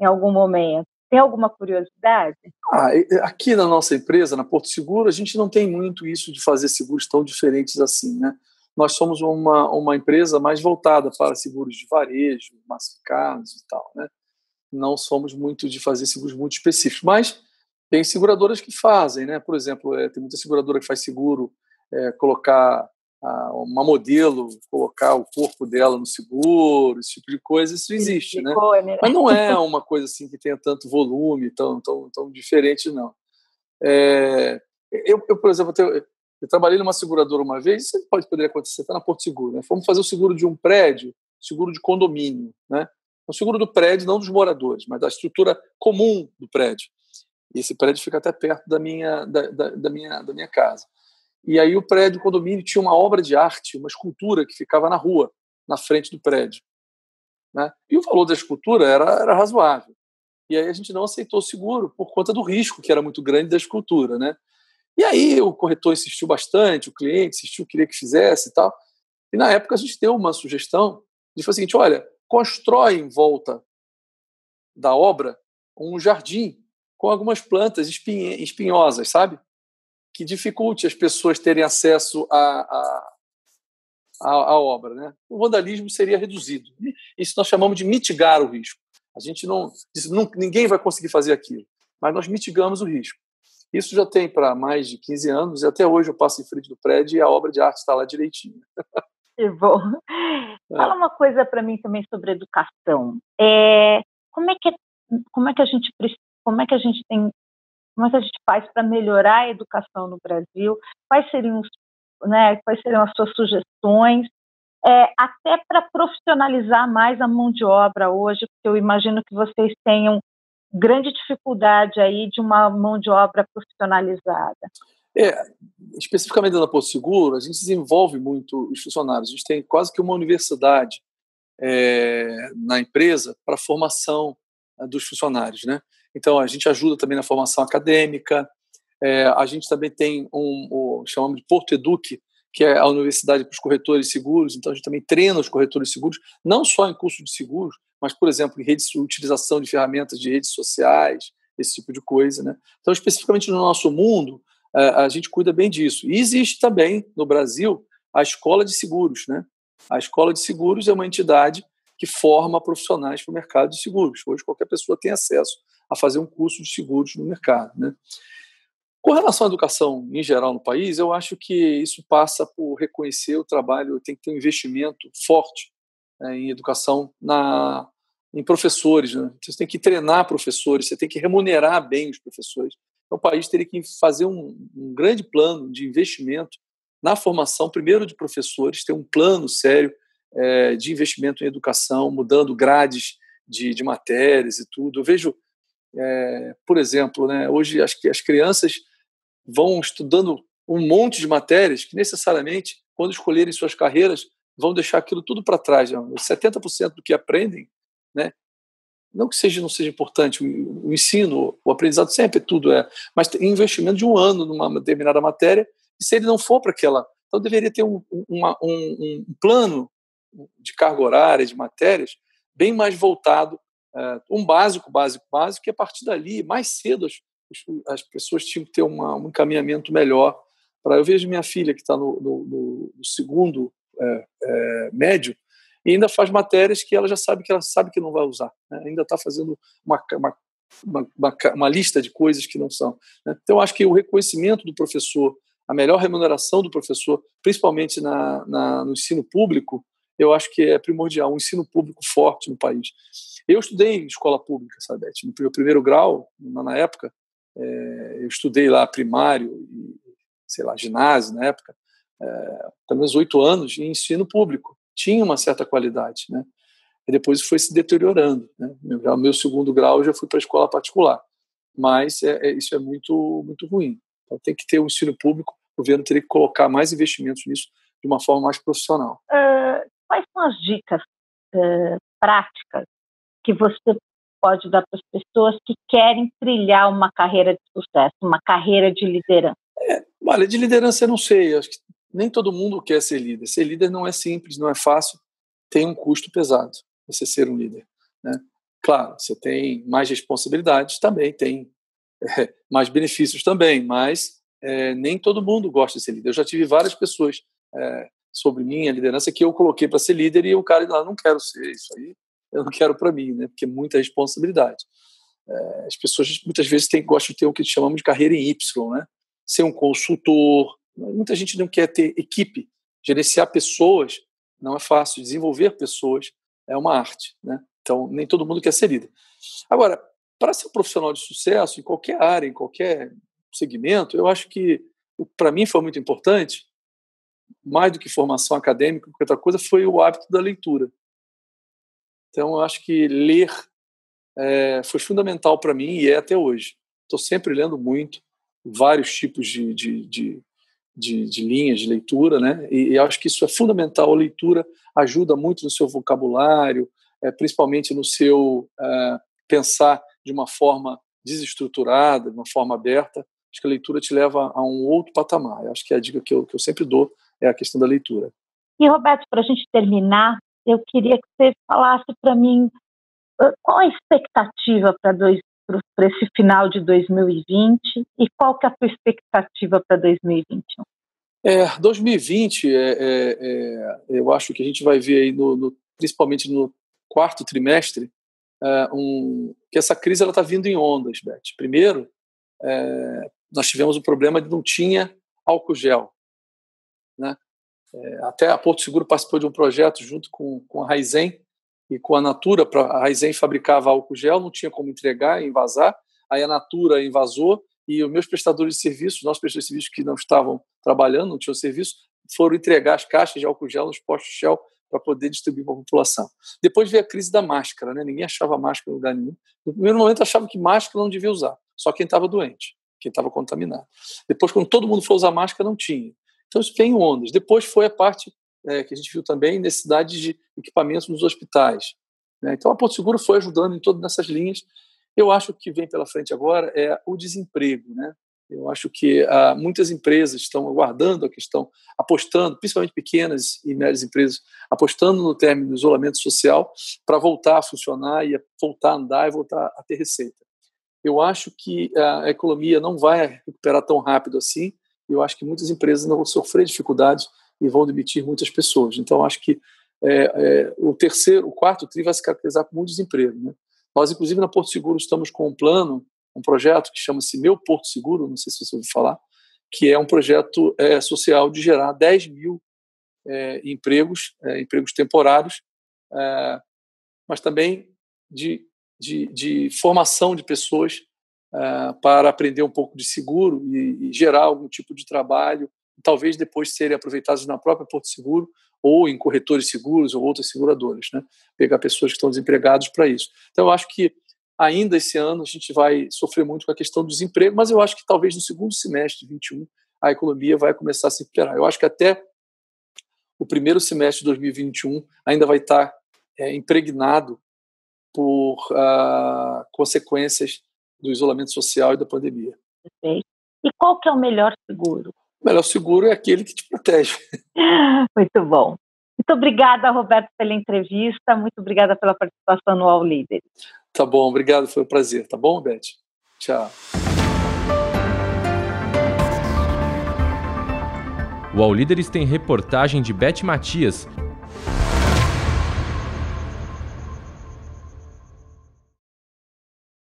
B: em algum momento. Tem alguma curiosidade?
C: Ah, aqui na nossa empresa, na Porto Seguro, a gente não tem muito isso de fazer seguros tão diferentes assim, né? Nós somos uma, uma empresa mais voltada para seguros de varejo, massificados e tal, né? Não somos muito de fazer seguros muito específicos, mas tem seguradoras que fazem, né? Por exemplo, é, tem muita seguradora que faz seguro, é, colocar uma modelo, colocar o corpo dela no seguro, esse tipo de coisa, isso existe, né? Mas não é uma coisa assim que tenha tanto volume, tão, tão, tão diferente, não. É, eu, eu, por exemplo, eu, eu, trabalhei numa seguradora uma vez, isso pode poder acontecer, está na Porto Seguro, né? Fomos fazer o seguro de um prédio, seguro de condomínio, né? O seguro do prédio, não dos moradores, mas da estrutura comum do prédio. E esse prédio fica até perto da minha, da, da, da, minha, da minha casa. E aí o prédio, o condomínio, tinha uma obra de arte, uma escultura que ficava na rua, na frente do prédio. Né? E o valor da escultura era, era razoável. E aí a gente não aceitou o seguro por conta do risco que era muito grande da escultura. Né? E aí o corretor insistiu bastante, o cliente insistiu, queria que fizesse e tal. E na época a gente deu uma sugestão de fazer o seguinte: olha, constrói em volta da obra um jardim com algumas plantas espinhosas, sabe? Que dificulte as pessoas terem acesso à, à, à, obra. Né? O vandalismo seria reduzido. Isso nós chamamos de mitigar o risco. A gente não, não ninguém vai conseguir fazer aquilo. mas nós mitigamos o risco. Isso já tem para mais de 15 anos e até hoje eu passo em frente do prédio e a obra de arte está lá direitinho.
B: Que bom. É. Fala uma coisa para mim também sobre educação. É, como é que é, como é que a gente como é que a gente tem como é a gente faz para melhorar a educação no Brasil? Quais seriam os, né, quais seriam as suas sugestões? É, até para profissionalizar mais a mão de obra hoje, porque eu imagino que vocês tenham grande dificuldade aí de uma mão de obra profissionalizada.
C: É, especificamente na Porto Seguro, a gente desenvolve muito os funcionários. A gente tem quase que uma universidade é, na empresa para formação é, dos funcionários, né? Então a gente ajuda também na formação acadêmica. É, a gente também tem um, um chamamos de Porto Eduque, que é a universidade para os corretores seguros. Então a gente também treina os corretores seguros, não só em curso de seguros, mas por exemplo em redes, utilização de ferramentas de redes sociais, esse tipo de coisa, né? Então especificamente no nosso mundo a gente cuida bem disso. E existe também no Brasil a Escola de Seguros. Né? A Escola de Seguros é uma entidade que forma profissionais para o mercado de seguros. Hoje qualquer pessoa tem acesso a fazer um curso de seguros no mercado. Né? Com relação à educação em geral no país, eu acho que isso passa por reconhecer o trabalho, tem que ter um investimento forte né, em educação na, em professores. Né? Você tem que treinar professores, você tem que remunerar bem os professores. Então, o país teria que fazer um, um grande plano de investimento na formação, primeiro de professores, ter um plano sério é, de investimento em educação, mudando grades de, de matérias e tudo. Eu vejo, é, por exemplo, né, hoje as, as crianças vão estudando um monte de matérias que necessariamente, quando escolherem suas carreiras, vão deixar aquilo tudo para trás. Né? 70% do que aprendem né, não que seja não seja importante o, o, ensino, o aprendizado sempre tudo é, mas tem investimento de um ano numa determinada matéria e se ele não for para aquela, então deveria ter um, uma, um, um, plano de carga horária de matérias bem mais voltado, é, um básico, básico, básico, que a partir dali mais cedo as, as pessoas tinham que ter uma, um encaminhamento melhor. Para eu vejo minha filha que está no, no, no, segundo é, é, médio e ainda faz matérias que ela já sabe que ela sabe que não vai usar. Né? Ainda está fazendo uma, uma, uma, uma, lista de coisas que não são. Né? Então, acho que o reconhecimento do professor, a melhor remuneração do professor, principalmente na, na, no ensino público, eu acho que é primordial, um ensino público forte no país. Eu estudei em escola pública, sabe? No meu primeiro grau, na época, é, eu estudei lá primário sei lá, ginásio na época, é, até meus oito anos, em ensino público tinha uma certa qualidade, né? E depois foi se deteriorando. Né? Meu, meu segundo grau já fui para escola particular, mas é, é, isso é muito muito ruim. Então tem que ter um ensino público, o governo teria que colocar mais investimentos nisso de uma forma mais profissional.
B: Uh, quais são as dicas uh, práticas que você pode dar para as pessoas que querem trilhar uma carreira de sucesso, uma carreira de liderança?
C: É, olha, de liderança eu não sei. Acho que nem todo mundo quer ser líder. Ser líder não é simples, não é fácil, tem um custo pesado você ser um líder. Né? Claro, você tem mais responsabilidades também, tem é, mais benefícios também, mas é, nem todo mundo gosta de ser líder. Eu já tive várias pessoas é, sobre minha liderança que eu coloquei para ser líder e o cara lá não quero ser isso aí, eu não quero para mim, né? Porque é muita responsabilidade. É, as pessoas muitas vezes têm, gostam de ter o que chamamos de carreira em Y, né? Ser um consultor, Muita gente não quer ter equipe. Gerenciar pessoas não é fácil. Desenvolver pessoas é uma arte. Né? Então, nem todo mundo quer ser líder. Agora, para ser um profissional de sucesso em qualquer área, em qualquer segmento, eu acho que, para mim, foi muito importante, mais do que formação acadêmica, qualquer outra coisa, foi o hábito da leitura. Então, eu acho que ler é, foi fundamental para mim e é até hoje. Estou sempre lendo muito, vários tipos de, de, de, de, de linhas de leitura, né? E, e, acho que isso é fundamental. A leitura ajuda muito no seu vocabulário, é, principalmente no seu é, pensar de uma forma desestruturada, de uma forma aberta. Acho que a leitura te leva a um outro patamar. Eu acho que é a dica que eu, que eu sempre dou é a questão da leitura.
B: E, Roberto, para a gente terminar, eu queria que você falasse para mim qual a expectativa para esse final de 2020 e qual que é a tua expectativa para 2021?
C: É, 2020, é, é, é, eu acho que a gente vai ver aí, no, no, principalmente no quarto trimestre, um, que essa crise está vindo em ondas, Beth. Primeiro, é, nós tivemos o problema de não tinha álcool gel. Né? É, até a Porto Seguro participou de um projeto junto com, com a Raizen e com a Natura. Pra, a Raizen fabricava álcool gel, não tinha como entregar e invasar. Aí a Natura invasou e os meus prestadores de serviços, nossos prestadores de serviços que não estavam trabalhando, não tinham serviço, foram entregar as caixas de álcool gel nos postos Shell para poder distribuir para a população. Depois veio a crise da máscara, né? ninguém achava máscara em lugar nenhum. No primeiro momento achavam que máscara não devia usar, só quem estava doente, quem estava contaminado. Depois, quando todo mundo foi usar máscara, não tinha. Então isso vem em ondas. Depois foi a parte é, que a gente viu também, necessidade de equipamentos nos hospitais. Né? Então a Porto Seguro foi ajudando em todas essas linhas. Eu acho que o que vem pela frente agora é o desemprego. Né? Eu acho que ah, muitas empresas estão aguardando a questão, apostando, principalmente pequenas e médias empresas, apostando no término do isolamento social para voltar a funcionar e voltar a andar e voltar a ter receita. Eu acho que a economia não vai recuperar tão rápido assim. Eu acho que muitas empresas vão sofrer dificuldades e vão demitir muitas pessoas. Então, acho que é, é, o terceiro, o quarto tri vai se caracterizar por muito desemprego. Né? Nós, inclusive, na Porto Seguro, estamos com um plano um projeto que chama-se Meu Porto Seguro, não sei se você ouviu falar, que é um projeto é, social de gerar 10 mil é, empregos, é, empregos temporários, é, mas também de, de, de, formação de pessoas é, para aprender um pouco de seguro e, e gerar algum tipo de trabalho, talvez depois serem aproveitados na própria Porto Seguro ou em corretores seguros ou outras seguradoras, né? pegar pessoas que estão desempregadas para isso. Então, eu acho que ainda esse ano a gente vai sofrer muito com a questão do desemprego, mas eu acho que talvez no segundo semestre de 21 a economia vai começar a se recuperar. Eu acho que até o primeiro semestre de 2021 ainda vai estar é, impregnado por uh, consequências do isolamento social e da pandemia.
B: Perfeito. E qual que é o melhor seguro?
C: O melhor seguro é aquele que te protege.
B: Muito bom. Muito obrigada, Roberto, pela entrevista. Muito obrigada pela participação no All Leaders.
C: Tá bom, obrigado, foi um prazer. Tá bom, Beth? Tchau.
E: O All Líderes tem reportagem de Beth Matias.